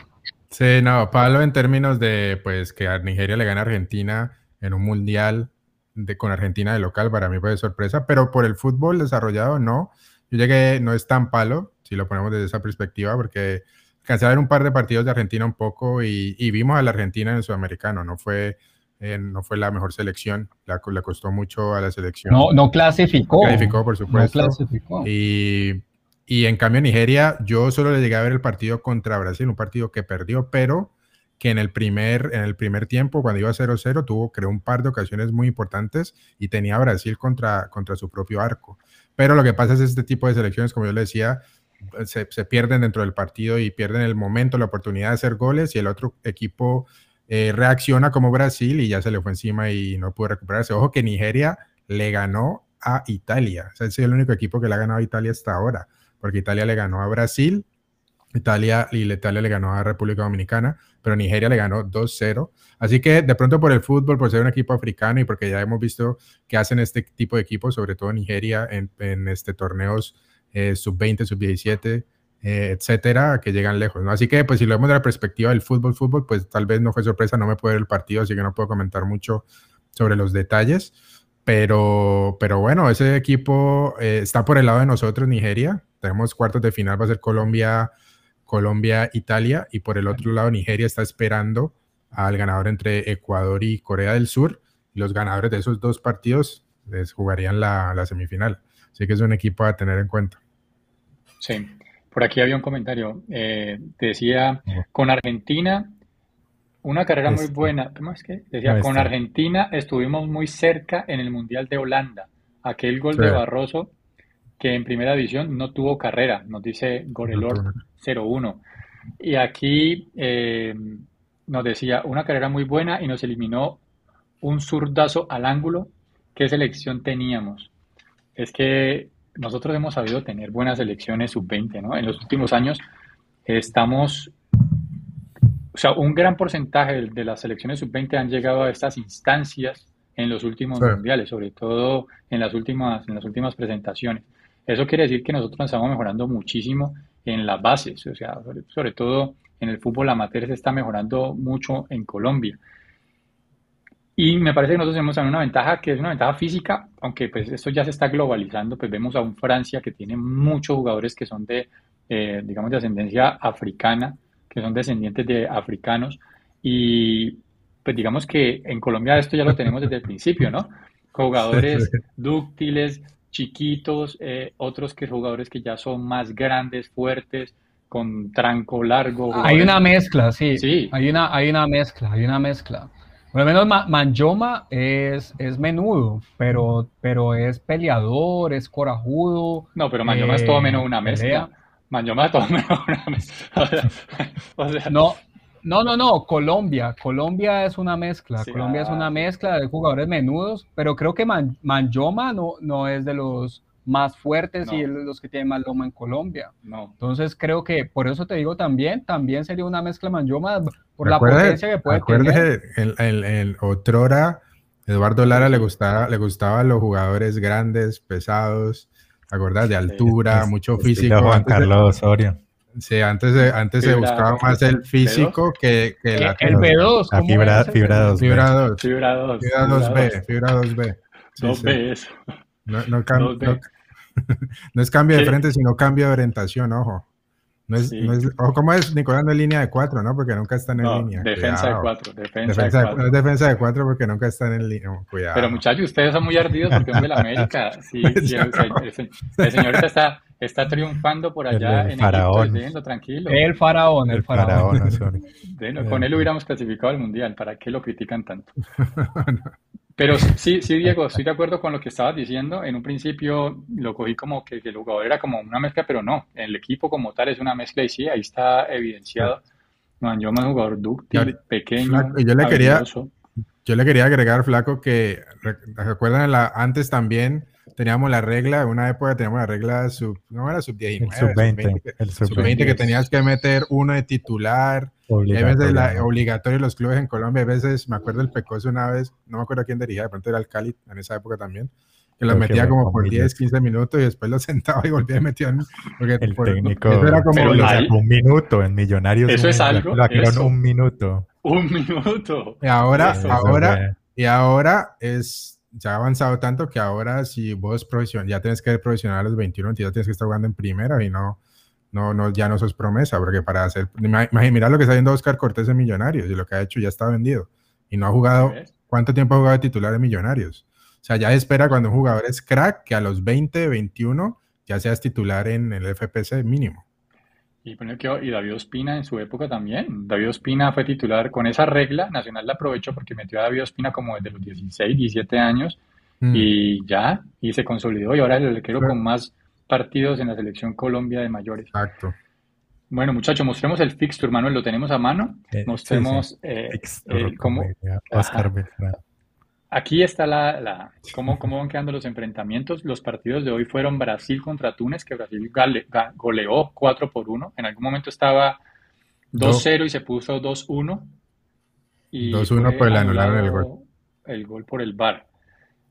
Speaker 5: Sí, no, palo en términos de pues que a Nigeria le gana a Argentina en un mundial de, con Argentina de local, para mí fue de sorpresa, pero por el fútbol desarrollado no. Yo llegué, no es tan palo, si lo ponemos desde esa perspectiva, porque alcancé a ver un par de partidos de Argentina un poco y, y vimos a la Argentina en el sudamericano, no fue, eh, no fue la mejor selección, la, le costó mucho a la selección.
Speaker 4: No, no clasificó.
Speaker 5: Clasificó, por supuesto.
Speaker 4: No clasificó.
Speaker 5: Y, y en cambio Nigeria, yo solo le llegué a ver el partido contra Brasil, un partido que perdió, pero que en el primer, en el primer tiempo, cuando iba 0-0, tuvo, creó un par de ocasiones muy importantes y tenía a Brasil contra, contra su propio arco. Pero lo que pasa es este tipo de selecciones, como yo le decía, se, se, pierden dentro del partido y pierden el momento, la oportunidad de hacer goles y el otro equipo eh, reacciona como Brasil y ya se le fue encima y no pudo recuperarse. Ojo que Nigeria le ganó a Italia. Ese es el único equipo que le ha ganado a Italia hasta ahora, porque Italia le ganó a Brasil, Italia y le ganó a República Dominicana, pero Nigeria le ganó 2-0. Así que de pronto por el fútbol, por ser un equipo africano y porque ya hemos visto que hacen este tipo de equipos, sobre todo Nigeria, en, en este torneos eh, sub-20, sub-17, eh, etcétera, que llegan lejos, ¿no? Así que, pues, si lo vemos de la perspectiva del fútbol, fútbol, pues tal vez no fue sorpresa, no me puede ver el partido, así que no puedo comentar mucho sobre los detalles. Pero, pero bueno, ese equipo eh, está por el lado de nosotros, Nigeria. Tenemos cuartos de final, va a ser Colombia, Colombia, Italia. Y por el otro lado, Nigeria está esperando al ganador entre Ecuador y Corea del Sur. Los ganadores de esos dos partidos les jugarían la, la semifinal. Así que es un equipo a tener en cuenta.
Speaker 1: Sí, por aquí había un comentario. Eh, decía, con Argentina, una carrera muy buena. ¿Cómo es que? Decía, con Argentina estuvimos muy cerca en el Mundial de Holanda. Aquel gol de Barroso que en primera división no tuvo carrera, nos dice Gorelor 01. Y aquí eh, nos decía, una carrera muy buena y nos eliminó un zurdazo al ángulo. ¿Qué selección teníamos? Es que nosotros hemos sabido tener buenas selecciones sub-20, ¿no? En los últimos años estamos, o sea, un gran porcentaje de las selecciones sub-20 han llegado a estas instancias en los últimos sí. mundiales, sobre todo en las últimas, en las últimas presentaciones. Eso quiere decir que nosotros estamos mejorando muchísimo en las bases, o sea, sobre, sobre todo en el fútbol amateur se está mejorando mucho en Colombia. Y me parece que nosotros tenemos una ventaja que es una ventaja física, aunque pues esto ya se está globalizando, pues vemos a un Francia que tiene muchos jugadores que son de, eh, digamos, de ascendencia africana, que son descendientes de africanos, y pues digamos que en Colombia esto ya lo tenemos desde el principio, ¿no? Jugadores dúctiles, chiquitos, eh, otros que jugadores que ya son más grandes, fuertes, con tranco largo.
Speaker 4: Hay una mezcla, sí. sí. Hay, una, hay una mezcla, hay una mezcla. Por lo menos Manjoma es, es menudo, pero, pero es peleador, es corajudo.
Speaker 1: No, pero Manjoma eh, es todo menos una mezcla. Manjoma es todo menos una mezcla. O sea,
Speaker 4: o sea, no, no, no, no, Colombia. Colombia es una mezcla. Sí, Colombia ah, es una mezcla de jugadores menudos, pero creo que Man, Manjoma no, no es de los más fuertes no. y los que tienen más loma en Colombia.
Speaker 1: No.
Speaker 4: Entonces creo que por eso te digo también, también sería una mezcla Manjoma por la potencia que puede
Speaker 5: tener. En, en, en otrora, Eduardo Lara le gustaba, le gustaban los jugadores grandes, pesados, ¿te acuerdas? De altura, sí, mucho físico.
Speaker 3: Juan Carlos Osorio.
Speaker 5: Sí, antes, de, antes se buscaba más el físico que, que
Speaker 4: la, el B2.
Speaker 3: La fibra, fibra 2.
Speaker 5: Fibra 2.
Speaker 1: Fibra 2.
Speaker 5: Fibra 2B. Fibra 2B.
Speaker 1: Sí, 2B, eso.
Speaker 5: No, no, no, no, es cambio de frente, sino cambio de orientación, ojo. No es, sí. no es, ojo, ¿cómo es Nicolás? No es línea de cuatro, ¿no? Porque nunca están en
Speaker 1: no,
Speaker 5: línea.
Speaker 1: Defensa cuidado. de cuatro. Defensa,
Speaker 5: defensa
Speaker 1: de cuatro.
Speaker 5: No es defensa de cuatro porque nunca están en línea. Cuidado.
Speaker 1: Pero muchachos, ustedes son muy ardidos porque son de la América. Sí, sí el, el, el, señor está, está triunfando por allá
Speaker 3: el
Speaker 1: en
Speaker 3: faraón.
Speaker 1: Egipto, déjenlo tranquilo.
Speaker 4: El faraón, el, faraón.
Speaker 3: faraón
Speaker 1: bueno, con él hubiéramos clasificado al mundial. ¿Para qué lo critican tanto? Pero sí, sí, Diego, estoy de acuerdo con lo que estabas diciendo. En un principio lo cogí como que, que, el jugador era como una mezcla, pero no. El equipo como tal es una mezcla y sí, ahí está evidenciado. No, yo más jugador dúctil, pequeño.
Speaker 5: Yo le quería, yo le quería agregar, Flaco, que recuerdan la, antes también teníamos la regla, en una época teníamos la regla sub, no era sub 19,
Speaker 3: sub 20,
Speaker 5: sub 20, el sub 20, sub 20 que tenías que meter uno de titular, obligatorio, a veces la, obligatorio los clubes en Colombia, a veces me acuerdo el Pecoso una vez, no me acuerdo a quién dirigía, de pronto era el Cali en esa época también, que los metía como por 10, 15 minutos y después los sentaba y volvía y metía
Speaker 3: porque el por, técnico eso era como hay, un minuto en Millonarios
Speaker 1: eso es algo
Speaker 3: lo eso, un minuto.
Speaker 1: Un minuto.
Speaker 5: Y ahora eso, ahora y ahora es ya ha avanzado tanto que ahora si vos profesional, ya tienes que ser profesional a los 21, ya tienes que estar jugando en primera y no, no, no, ya no sos promesa, porque para hacer, mira lo que está haciendo Oscar Cortés en Millonarios y lo que ha hecho ya está vendido y no ha jugado, ¿cuánto tiempo ha jugado de titular en Millonarios? O sea, ya espera cuando un jugador es crack que a los 20, 21 ya seas titular en el FPC mínimo.
Speaker 1: Y, y David Ospina en su época también. David Ospina fue titular con esa regla. Nacional la aprovechó porque metió a David Ospina como desde los 16, 17 años mm. y ya, y se consolidó. Y ahora el arquero con más partidos en la selección Colombia de mayores.
Speaker 5: Exacto.
Speaker 1: Bueno, muchachos, mostremos el fixture, Manuel, lo tenemos a mano.
Speaker 3: Eh,
Speaker 1: Mostremos
Speaker 3: sí, sí.
Speaker 1: eh, cómo-
Speaker 3: Oscar. Beltrán.
Speaker 1: Aquí está la, la- cómo, cómo van quedando los enfrentamientos. Los partidos de hoy fueron Brasil contra Túnez, que Brasil gale- ga- goleó 4 por 1. En algún momento estaba 2-0 y se puso 2-1. Y
Speaker 5: 2-1,
Speaker 1: fue
Speaker 5: pues le anularon el gol.
Speaker 1: el gol por el VAR.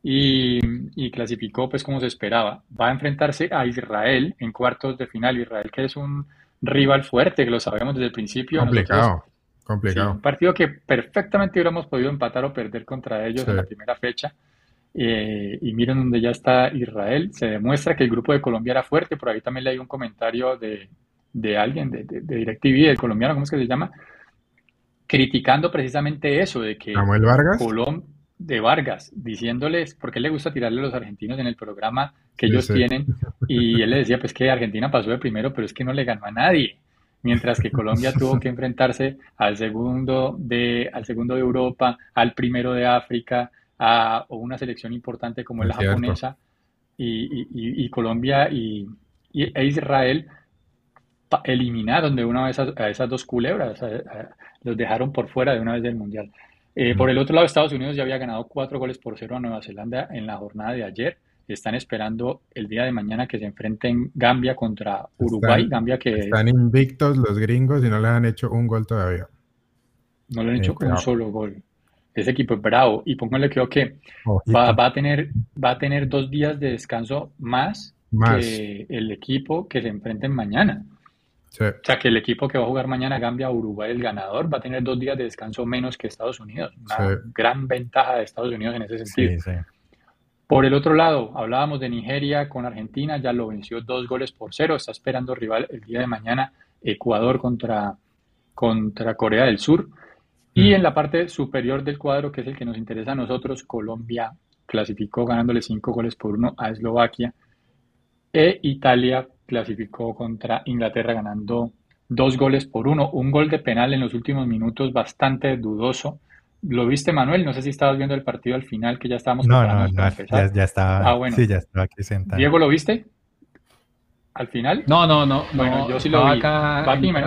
Speaker 1: Y, y clasificó pues como se esperaba. Va a enfrentarse a Israel en cuartos de final. Israel que es un rival fuerte, que lo sabemos desde el principio. Nosotros-
Speaker 5: Complicado.
Speaker 1: Sí, un partido que perfectamente hubiéramos podido empatar o perder contra ellos
Speaker 5: Sí.
Speaker 1: en la primera fecha. Eh, y miren donde ya está Israel. Se demuestra que el grupo de Colombia era fuerte. Por ahí también leí un comentario de, de alguien de, de, de DirecTV, del colombiano, ¿cómo es que se llama? Criticando precisamente eso, de que
Speaker 5: Samuel Vargas.
Speaker 1: Colom de Vargas, diciéndoles, porque le gusta tirarle a los argentinos en el programa que
Speaker 5: Sí,
Speaker 1: ellos
Speaker 5: sí.
Speaker 1: tienen, y él le decía, pues que Argentina pasó de primero, pero es que no le ganó a nadie, mientras que Colombia tuvo que enfrentarse al segundo de, al segundo de Europa, al primero de África, a una selección importante como es la
Speaker 5: cierto.
Speaker 1: japonesa, y, y- Colombia y, y- e Israel pa- eliminaron de una vez a, a esas dos culebras, a- los dejaron por fuera de una vez del Mundial. Eh, por el otro lado, Estados Unidos ya había ganado cuatro goles por cero a Nueva Zelanda en la jornada de ayer. Están esperando el día de mañana que se enfrenten Gambia contra Uruguay.
Speaker 5: Están-
Speaker 1: Gambia que
Speaker 5: Están invictos los gringos y no les han hecho un gol todavía.
Speaker 1: no le han hecho
Speaker 3: Eh,
Speaker 1: un solo gol. Ese equipo es bravo. Y pónganle creo que va, va a tener, va a tener dos días de descanso más
Speaker 5: Más.
Speaker 1: que el equipo que se enfrenten mañana.
Speaker 5: Sí.
Speaker 1: O sea, que el equipo que va a jugar mañana, Gambia, Uruguay, el ganador, va a tener dos días de descanso menos que Estados Unidos. Una
Speaker 5: Sí.
Speaker 1: gran ventaja de Estados Unidos en ese sentido.
Speaker 3: Sí, sí.
Speaker 1: Por el otro lado, hablábamos de Nigeria con Argentina, ya lo venció dos goles por cero. Está esperando rival el día de mañana, Ecuador contra, contra Corea del Sur. Y
Speaker 5: Mm.
Speaker 1: en la parte superior del cuadro, que es el que nos interesa a nosotros, Colombia clasificó ganándole cinco goles por uno a Eslovaquia. E Italia clasificó contra Inglaterra ganando dos goles por uno. Un gol de penal en los últimos minutos bastante dudoso. ¿Lo viste, Manuel? No sé si estabas viendo el partido al final, que ya estábamos
Speaker 3: No, no, no, ya, ya estaba,
Speaker 1: Ah, bueno.
Speaker 3: sí, ya estaba aquí sentado.
Speaker 1: Diego, ¿lo viste? ¿Al final?
Speaker 4: No, no, no.
Speaker 1: Bueno,
Speaker 4: no,
Speaker 1: yo sí lo vi.
Speaker 4: acá
Speaker 1: Bati, me-.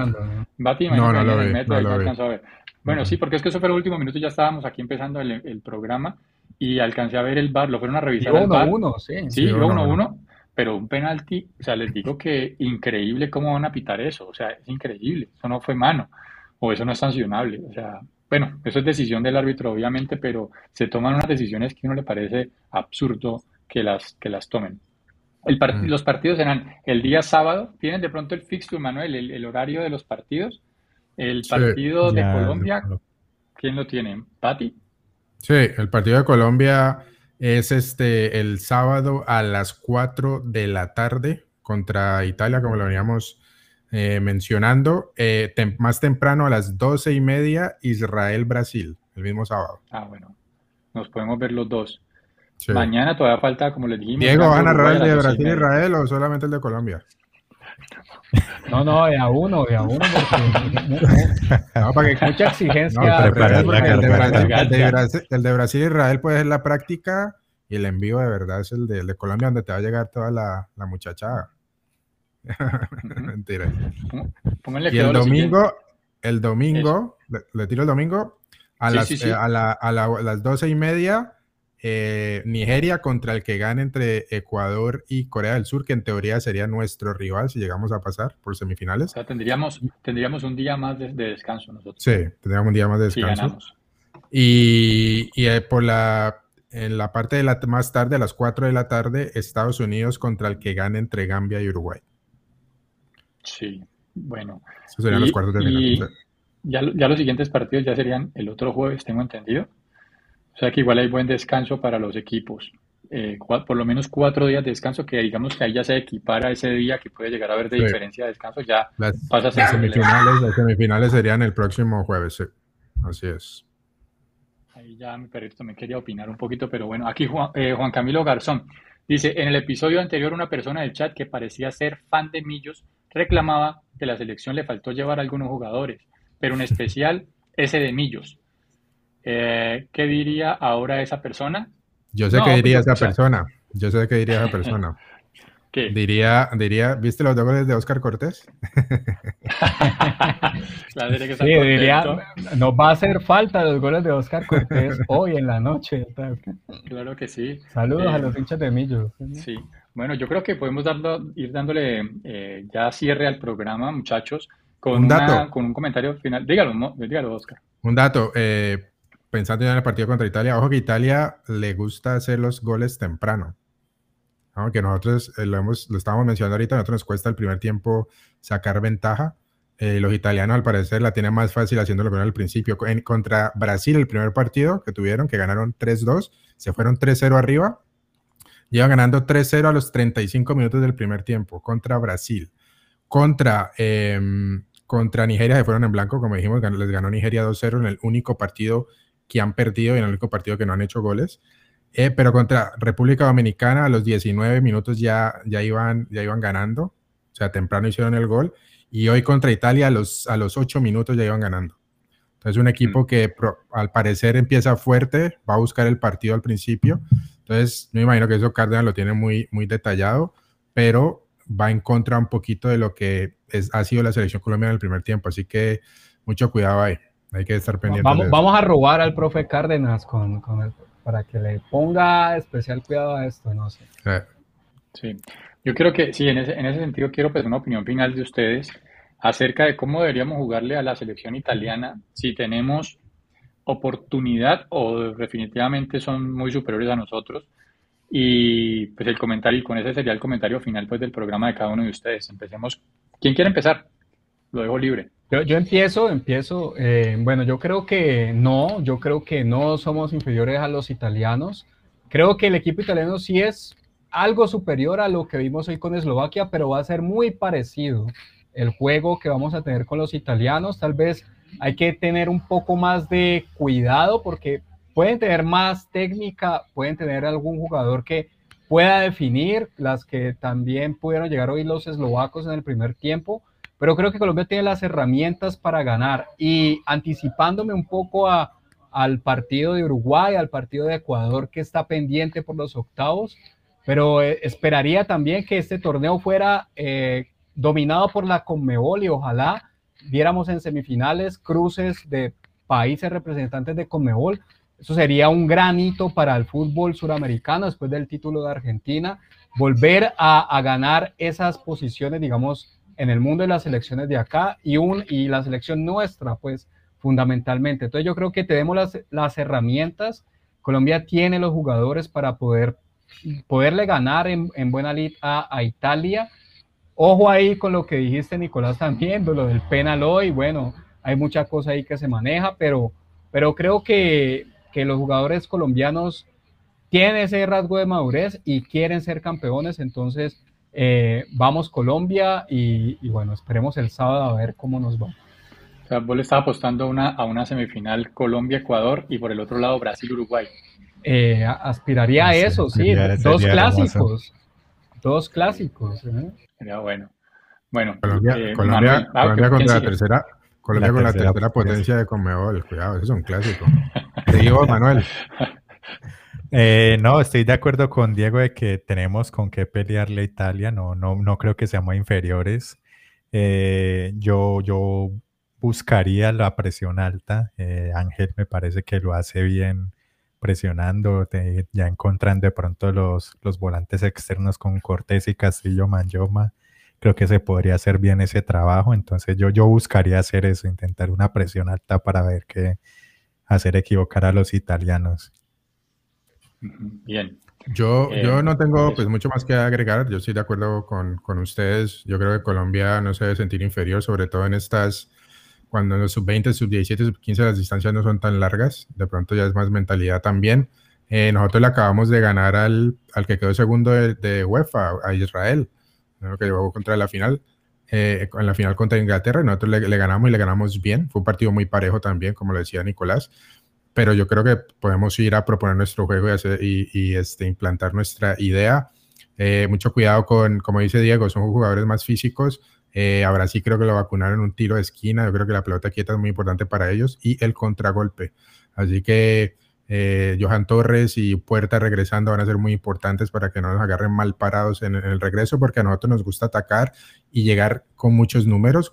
Speaker 1: Bati,
Speaker 5: No, no lo
Speaker 1: el
Speaker 5: vi,
Speaker 1: metro
Speaker 5: no lo vi.
Speaker 1: a ver. Bueno, sí, porque es que eso fue el último minuto, ya estábamos aquí empezando el, el programa y alcancé a ver el bar, lo fueron a revisar
Speaker 4: Iba
Speaker 1: al bar.
Speaker 4: 1-1, sí.
Speaker 1: Sí,
Speaker 5: Sí,
Speaker 1: iba
Speaker 5: uno,
Speaker 1: 1-1, pero un penalti, o sea, les digo que increíble cómo van a pitar eso, o sea, es increíble, eso no fue mano, o eso no es sancionable, o sea, bueno, eso es decisión del árbitro, obviamente, pero se toman unas decisiones que a uno le parece absurdo que las, que las tomen. El part-
Speaker 5: Mm.
Speaker 1: Los partidos serán el día sábado, tienen de pronto el fixture, Manuel, el, el horario de los partidos, el
Speaker 5: Sí,
Speaker 1: partido de
Speaker 3: Ya,
Speaker 1: Colombia,
Speaker 3: lo-
Speaker 1: ¿quién lo tiene? ¿Pati?
Speaker 5: Sí, el partido de Colombia es este el sábado a las 4 de la tarde contra Italia, como lo veníamos eh, mencionando. Eh, tem- más temprano a las 12 y media, Israel-Brasil, el mismo sábado.
Speaker 1: Ah, bueno, nos podemos ver los dos.
Speaker 5: Sí.
Speaker 1: Mañana todavía falta, como les dijimos,
Speaker 5: Diego, ¿vas a narrar el de
Speaker 1: doce.
Speaker 5: Brasil-Israel o solamente el de Colombia?
Speaker 4: No, no, de a uno, de a uno, porque
Speaker 5: No, para que
Speaker 4: mucha exigencia.
Speaker 5: No,
Speaker 3: preparar
Speaker 5: preparar
Speaker 3: la
Speaker 5: el, de. Brasil, el de
Speaker 1: Garganta.
Speaker 5: Brasil- el de Brasil Israel pues es la práctica y el envío de verdad es el de, el de Colombia donde te va a llegar toda la, la muchachada. Mentira.
Speaker 1: Pónganle
Speaker 5: Y el domingo, el domingo, le, tiro el domingo, a,
Speaker 1: Sí,
Speaker 5: las,
Speaker 1: sí, sí.
Speaker 5: eh, a, la- a la- a las doce y media, eh, Nigeria contra el que gane entre Ecuador y Corea del Sur, que en teoría sería nuestro rival si llegamos a pasar por
Speaker 1: O
Speaker 5: semifinales.
Speaker 1: sea, tendríamos, tendríamos un día más de, de descanso nosotros,
Speaker 5: Sí, tendríamos un día más de descanso. Y, y, eh, por la, en la parte de la más tarde, a las 4 de la tarde, Estados Unidos contra el que gane entre Gambia y Uruguay.
Speaker 1: Sí, bueno.
Speaker 5: Esos serían
Speaker 1: Y-
Speaker 5: los cuartos de final.
Speaker 1: Ya, lo- ya los siguientes partidos ya serían el otro jueves, tengo entendido. O sea que igual hay buen descanso para los equipos. Eh, por lo menos cuatro días de descanso, que digamos que ahí ya se equipara ese día que puede llegar a haber de
Speaker 5: Sí.
Speaker 1: diferencia de descanso, ya
Speaker 5: Las,
Speaker 1: pasa a ser
Speaker 5: las semifinales, las semifinales serían el próximo jueves, sí. Así es.
Speaker 1: Ahí ya mi perrito también quería opinar un poquito, pero bueno, aquí Juan, eh, Juan Camilo Garzón dice, en el episodio anterior una persona del chat que parecía ser fan de Millos reclamaba que la selección le faltó llevar a algunos jugadores, pero en especial ese de Millos. Eh, ¿qué diría ahora esa persona?
Speaker 5: Yo sé
Speaker 1: No,
Speaker 5: qué diría
Speaker 1: pues,
Speaker 5: esa
Speaker 1: o sea-
Speaker 5: persona. Yo sé qué diría esa persona.
Speaker 1: ¿Qué?
Speaker 5: Diría, diría, ¿viste los dos goles de Oscar Cortés?
Speaker 1: Que
Speaker 4: Sí, diría, nos va a hacer falta los goles de Oscar Cortés hoy en la noche.
Speaker 1: Claro que sí.
Speaker 4: Saludos
Speaker 1: Eh,
Speaker 4: a los hinchas de Millo.
Speaker 1: Sí, bueno, yo creo que podemos darlo- ir dándole eh, ya cierre al programa, muchachos, con,
Speaker 5: Un
Speaker 1: una-
Speaker 5: dato.
Speaker 1: con un comentario final. Dígalo, Mo- dígalo, Oscar.
Speaker 5: Un dato, eh, pensando ya en el partido contra Italia, ojo que Italia le gusta hacer los goles temprano. Aunque nosotros eh, lo, hemos, lo estábamos mencionando ahorita, a nosotros nos cuesta el primer tiempo sacar ventaja. Eh, los italianos, al parecer, la tienen más fácil haciéndolo con al principio. En, contra Brasil, el primer partido que tuvieron, que ganaron 3-2, se fueron 3-0 arriba. Llevan ganando 3-0 a los 35 minutos del primer tiempo contra Brasil. Contra, em, contra Nigeria se fueron en blanco, como dijimos, les ganó Nigeria 2-0 en el único partido que han perdido y en el único partido que no han hecho goles. Eh, pero contra República Dominicana a los 19 minutos ya, ya, iban, ya iban ganando, o sea, temprano hicieron el gol. Y hoy contra Italia a los, a los 8 minutos ya iban ganando. Entonces, un equipo que pro- al parecer empieza fuerte, va a buscar el partido al principio. Entonces, me imagino que eso Cárdenas lo tiene muy, muy detallado, pero va en contra un poquito de lo que es, ha sido la selección colombiana en el primer tiempo. Así que mucho cuidado ahí. Hay que estar pendiente.
Speaker 4: Vamos, vamos a robar al profe Cárdenas con, con el- para que le ponga especial cuidado a esto, no sé.
Speaker 1: Sí, yo creo que sí, en ese, en ese sentido quiero pues una opinión final de ustedes acerca de cómo deberíamos jugarle a la selección italiana si tenemos oportunidad o definitivamente son muy superiores a nosotros. Y pues el comentario, con ese sería el comentario final pues del programa de cada uno de ustedes. Empecemos. ¿Quién quiere empezar? Lo dejo libre.
Speaker 4: Yo, yo empiezo, empiezo. eh, bueno, yo creo que no, yo creo que no somos inferiores a los italianos. Creo que el equipo italiano sí es algo superior a lo que vimos hoy con Eslovaquia, pero va a ser muy parecido el juego que vamos a tener con los italianos. Tal vez hay que tener un poco más de cuidado porque pueden tener más técnica, pueden tener algún jugador que pueda definir las que también pudieron llegar hoy los eslovacos en el primer tiempo pero creo que Colombia tiene las herramientas para ganar. Y anticipándome un poco a, al partido de Uruguay, al partido de Ecuador que está pendiente por los octavos, pero eh, esperaría también que este torneo fuera eh, dominado por la Conmebol y ojalá viéramos en semifinales cruces de países representantes de Conmebol. Eso sería un gran hito para el fútbol suramericano después del título de Argentina, volver a, ganar esas posiciones, digamos, en el mundo de las selecciones de acá y, un, y la selección nuestra, pues fundamentalmente. Entonces yo creo que tenemos las, las herramientas, Colombia tiene los jugadores para poder, poderle ganar en, en buena lid a, Italia. Ojo ahí con lo que dijiste, Nicolás, también, lo del penal hoy, bueno, hay mucha cosa ahí que se maneja, pero, pero creo que, que los jugadores colombianos tienen ese rasgo de madurez y quieren ser campeones, entonces eh, vamos Colombia y, y, bueno, esperemos el sábado a ver cómo nos va.
Speaker 1: O sea, vos le estás apostando una, a una semifinal Colombia-Ecuador y por el otro lado Brasil-Uruguay.
Speaker 4: Eh, aspiraría a eso, sí, dos clásicos, dos clásicos. ¿eh?
Speaker 1: Sería bueno. Bueno,
Speaker 5: Colombia,
Speaker 1: eh,
Speaker 5: Colombia,
Speaker 1: Manuel, ah,
Speaker 5: Colombia
Speaker 1: ¿quién
Speaker 5: contra la tercera, Colombia
Speaker 3: La
Speaker 5: con la
Speaker 3: tercera potencia
Speaker 5: de Conmebol, cuidado, eso es un clásico. Te digo, Manuel.
Speaker 3: Eh, no, estoy de acuerdo con Diego de que tenemos con qué pelearle a Italia, no, no, no creo que seamos inferiores. Eh, yo, yo buscaría la presión alta. Eh, Ángel me parece que lo hace bien presionando, ya encontrando de pronto los, los volantes externos con Cortés y Castillo Manjoma. Creo que se podría hacer bien ese trabajo. Entonces yo, yo buscaría hacer eso, intentar una presión alta para ver que hacer equivocar a los italianos.
Speaker 1: Bien.
Speaker 5: Yo,
Speaker 1: Eh,
Speaker 5: yo no tengo
Speaker 1: eso.
Speaker 5: pues mucho más que agregar. Yo estoy de acuerdo con, con ustedes. Yo creo que Colombia no se debe sentir inferior, sobre todo en estas, cuando en los sub-20, sub-17, sub-15 las distancias no son tan largas. De pronto ya es más mentalidad también. Eh, nosotros le acabamos de ganar al, al que quedó segundo de, de UEFA, a Israel, ¿no? que llegó contra la final, eh, en la final contra Inglaterra. y Nosotros le, le ganamos y le ganamos bien. Fue un partido muy parejo también, como lo decía Nicolás pero yo creo que podemos ir a proponer nuestro juego y, hacer, y, y, este, implantar nuestra idea. Eh, mucho cuidado con, como dice Diego, son jugadores más físicos. Eh, a Brasil creo que lo vacunaron un tiro de esquina. Yo creo que la pelota quieta es muy importante para ellos y el contragolpe. Así que eh, Johan Torres y Puerta regresando van a ser muy importantes para que no nos agarren mal parados en, el regreso, porque a nosotros nos gusta atacar y llegar con muchos números,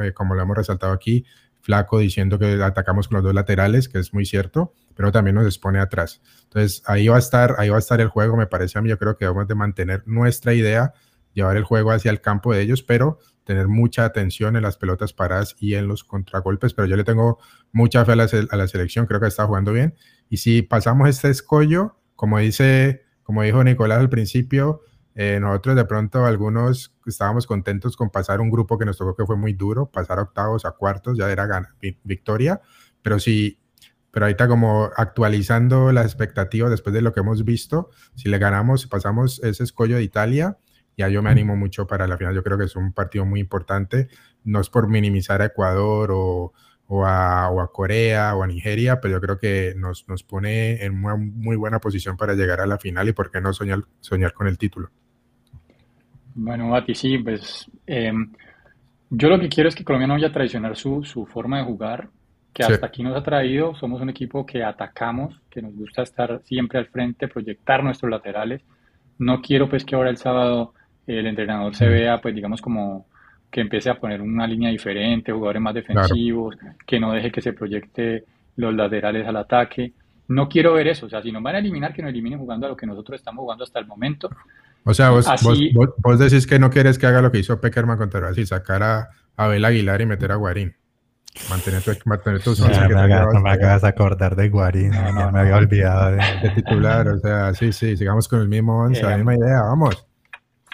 Speaker 5: eh, como lo hemos resaltado aquí, Flaco diciendo que atacamos con los dos laterales, que es muy cierto, pero también nos expone atrás. Entonces ahí va a estar, ahí va a estar el juego, me parece a mí, yo creo que vamos a mantener nuestra idea, llevar el juego hacia el campo de ellos, pero tener mucha atención en las pelotas paradas y en los contragolpes, pero yo le tengo mucha fe a la, a la selección, creo que está jugando bien. Y si pasamos este escollo, como dice, como dijo Nicolás al principio, eh, nosotros de pronto algunos estábamos contentos con pasar un grupo que nos tocó que fue muy duro, pasar octavos, a cuartos, ya era victoria, pero si, pero ahorita como actualizando las expectativas después de lo que hemos visto, si le ganamos, si pasamos ese escollo de Italia, ya yo me animo mucho para la final, yo creo que es un partido muy importante, no es por minimizar a Ecuador o, o a, Corea o a Nigeria, pero yo creo que nos, nos pone en muy, muy, buena posición para llegar a la final y por qué no soñar, soñar con el título.
Speaker 1: Bueno, Bati, sí, pues em, yo lo que quiero es que Colombia no vaya a traicionar su, su forma de jugar, que hasta aquí nos ha traído. Somos un equipo que atacamos, que nos gusta estar siempre al frente, proyectar nuestros laterales. No quiero pues que ahora el sábado el entrenador se vea pues digamos como que empiece a poner una línea diferente, jugadores más defensivos, que no deje que se proyecte los laterales al ataque. No quiero ver eso, o sea, si nos van a eliminar, que nos eliminen jugando a lo que nosotros estamos jugando hasta el momento.
Speaker 5: O sea, vos, vos, decís que no quieres que haga lo que hizo Peckerman contra Brasil, sacar a Abel Aguilar y meter a Guarín. Mantener, mantener tus
Speaker 3: no, me, me acabas de acordar de Guarín, no, no, me había olvidado
Speaker 5: de, titular. O sea, sí, sí, sigamos con el mismo once, la misma idea, vamos.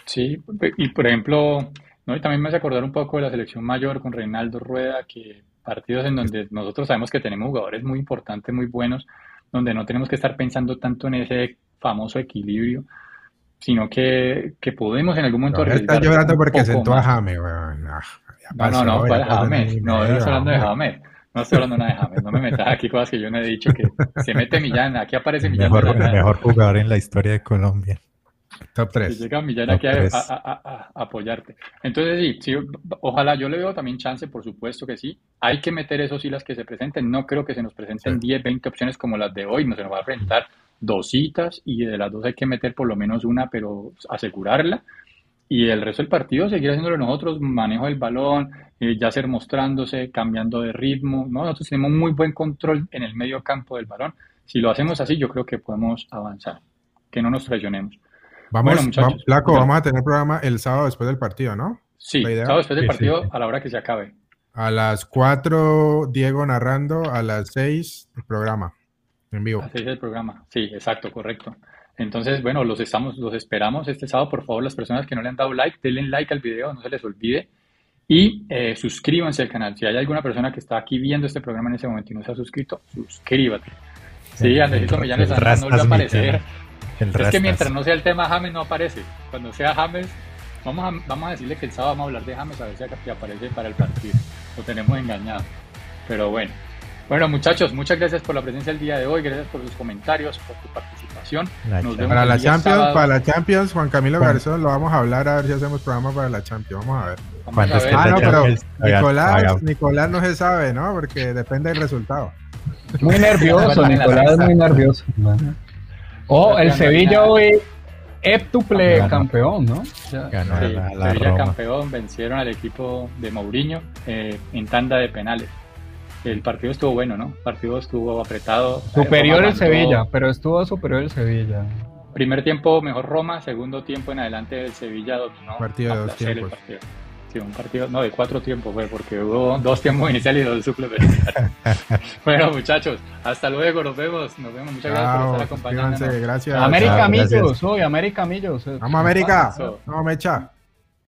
Speaker 1: Sí, y por ejemplo, ¿no? Y también me hace acordar un poco de la selección mayor con Reinaldo Rueda, que partidos en donde nosotros sabemos que tenemos jugadores muy importantes, muy buenos, donde no tenemos que estar pensando tanto en ese famoso equilibrio, sino que, que podemos en algún momento...
Speaker 5: No, está llorando porque sentó a James,
Speaker 1: weón. No, no, no, ¿cuál James? No, no estoy hablando de James. No estoy hablando nada de James, no me metas aquí cosas que yo no he dicho que se mete Millán, aquí aparece Millán.
Speaker 3: Mejor, el mejor jugador en la historia de Colombia.
Speaker 5: Top 3.
Speaker 1: llega Millán aquí a, apoyarte. Entonces, sí, ojalá yo le veo también chance, por supuesto que sí. Hay que meter esos sí las que se presenten. No creo que se nos presenten 10, 20 opciones como las de hoy. No se nos va a presentar dos citas y de las dos hay que meter por lo menos una, pero asegurarla. Y el resto del partido seguir haciéndolo nosotros, manejo del balón, eh, ya ser mostrándose, cambiando de ritmo. ¿no? Nosotros tenemos muy buen control en el medio campo del balón. Si lo hacemos así, yo creo que podemos avanzar. Que no nos traicionemos.
Speaker 5: Vamos, bueno, Flaco, vamos a tener programa el sábado después del partido, ¿no?
Speaker 1: Sí, sábado después del partido a la hora que se acabe.
Speaker 5: A las 4, Diego narrando, a las 6, el programa, en vivo. A las
Speaker 1: 6 el programa, sí, exacto, correcto. Entonces, bueno, los, estamos, los esperamos este sábado. Por favor, las personas que no le han dado like, denle like al video, no se les olvide. Y eh, suscríbanse al canal. Si hay alguna persona que está aquí viendo este programa en ese momento y no se ha suscrito, suscríbate. Sí, Andresito Millán no va a aparecer es que mientras no sea el tema James no aparece. Cuando sea James, vamos a, vamos a decirle que el sábado vamos a hablar de James a ver si aparece para el partido. Lo tenemos engañado. Pero bueno. Bueno, muchachos, muchas gracias por la presencia el día de hoy, gracias por sus comentarios, por tu participación.
Speaker 5: Nos vemos para la Champions, para la Champions, Juan Camilo Garzón, lo vamos a hablar a ver si hacemos programa para la Champions. Vamos a ver. Ah, no, pero Nicolás, Nicolás no se sabe, ¿no? Porque depende del resultado.
Speaker 4: Muy nervioso, Nicolás es muy nervioso. Oh, el Sevilla hoy heptuple campeón, ¿no?
Speaker 1: Ganó la, Sevilla campeón, vencieron al equipo de Mourinho eh, en tanda de penales. El partido estuvo bueno, ¿no? El partido estuvo apretado.
Speaker 4: Superior el Sevilla, pero estuvo superior el Sevilla.
Speaker 1: Primer tiempo mejor Roma, segundo tiempo en adelante el Sevilla dominó.
Speaker 5: Partido de dos tiempos.
Speaker 1: Sí, un partido, no, de cuatro tiempos fue, porque hubo dos tiempos iniciales y dos suplementarios. bueno, muchachos, hasta luego, nos vemos, nos vemos, muchas gracias por estar acompañándonos.
Speaker 5: Gracias.
Speaker 4: América Millos, hoy, América Millos.
Speaker 5: Vamos, América. Vamos, Mecha.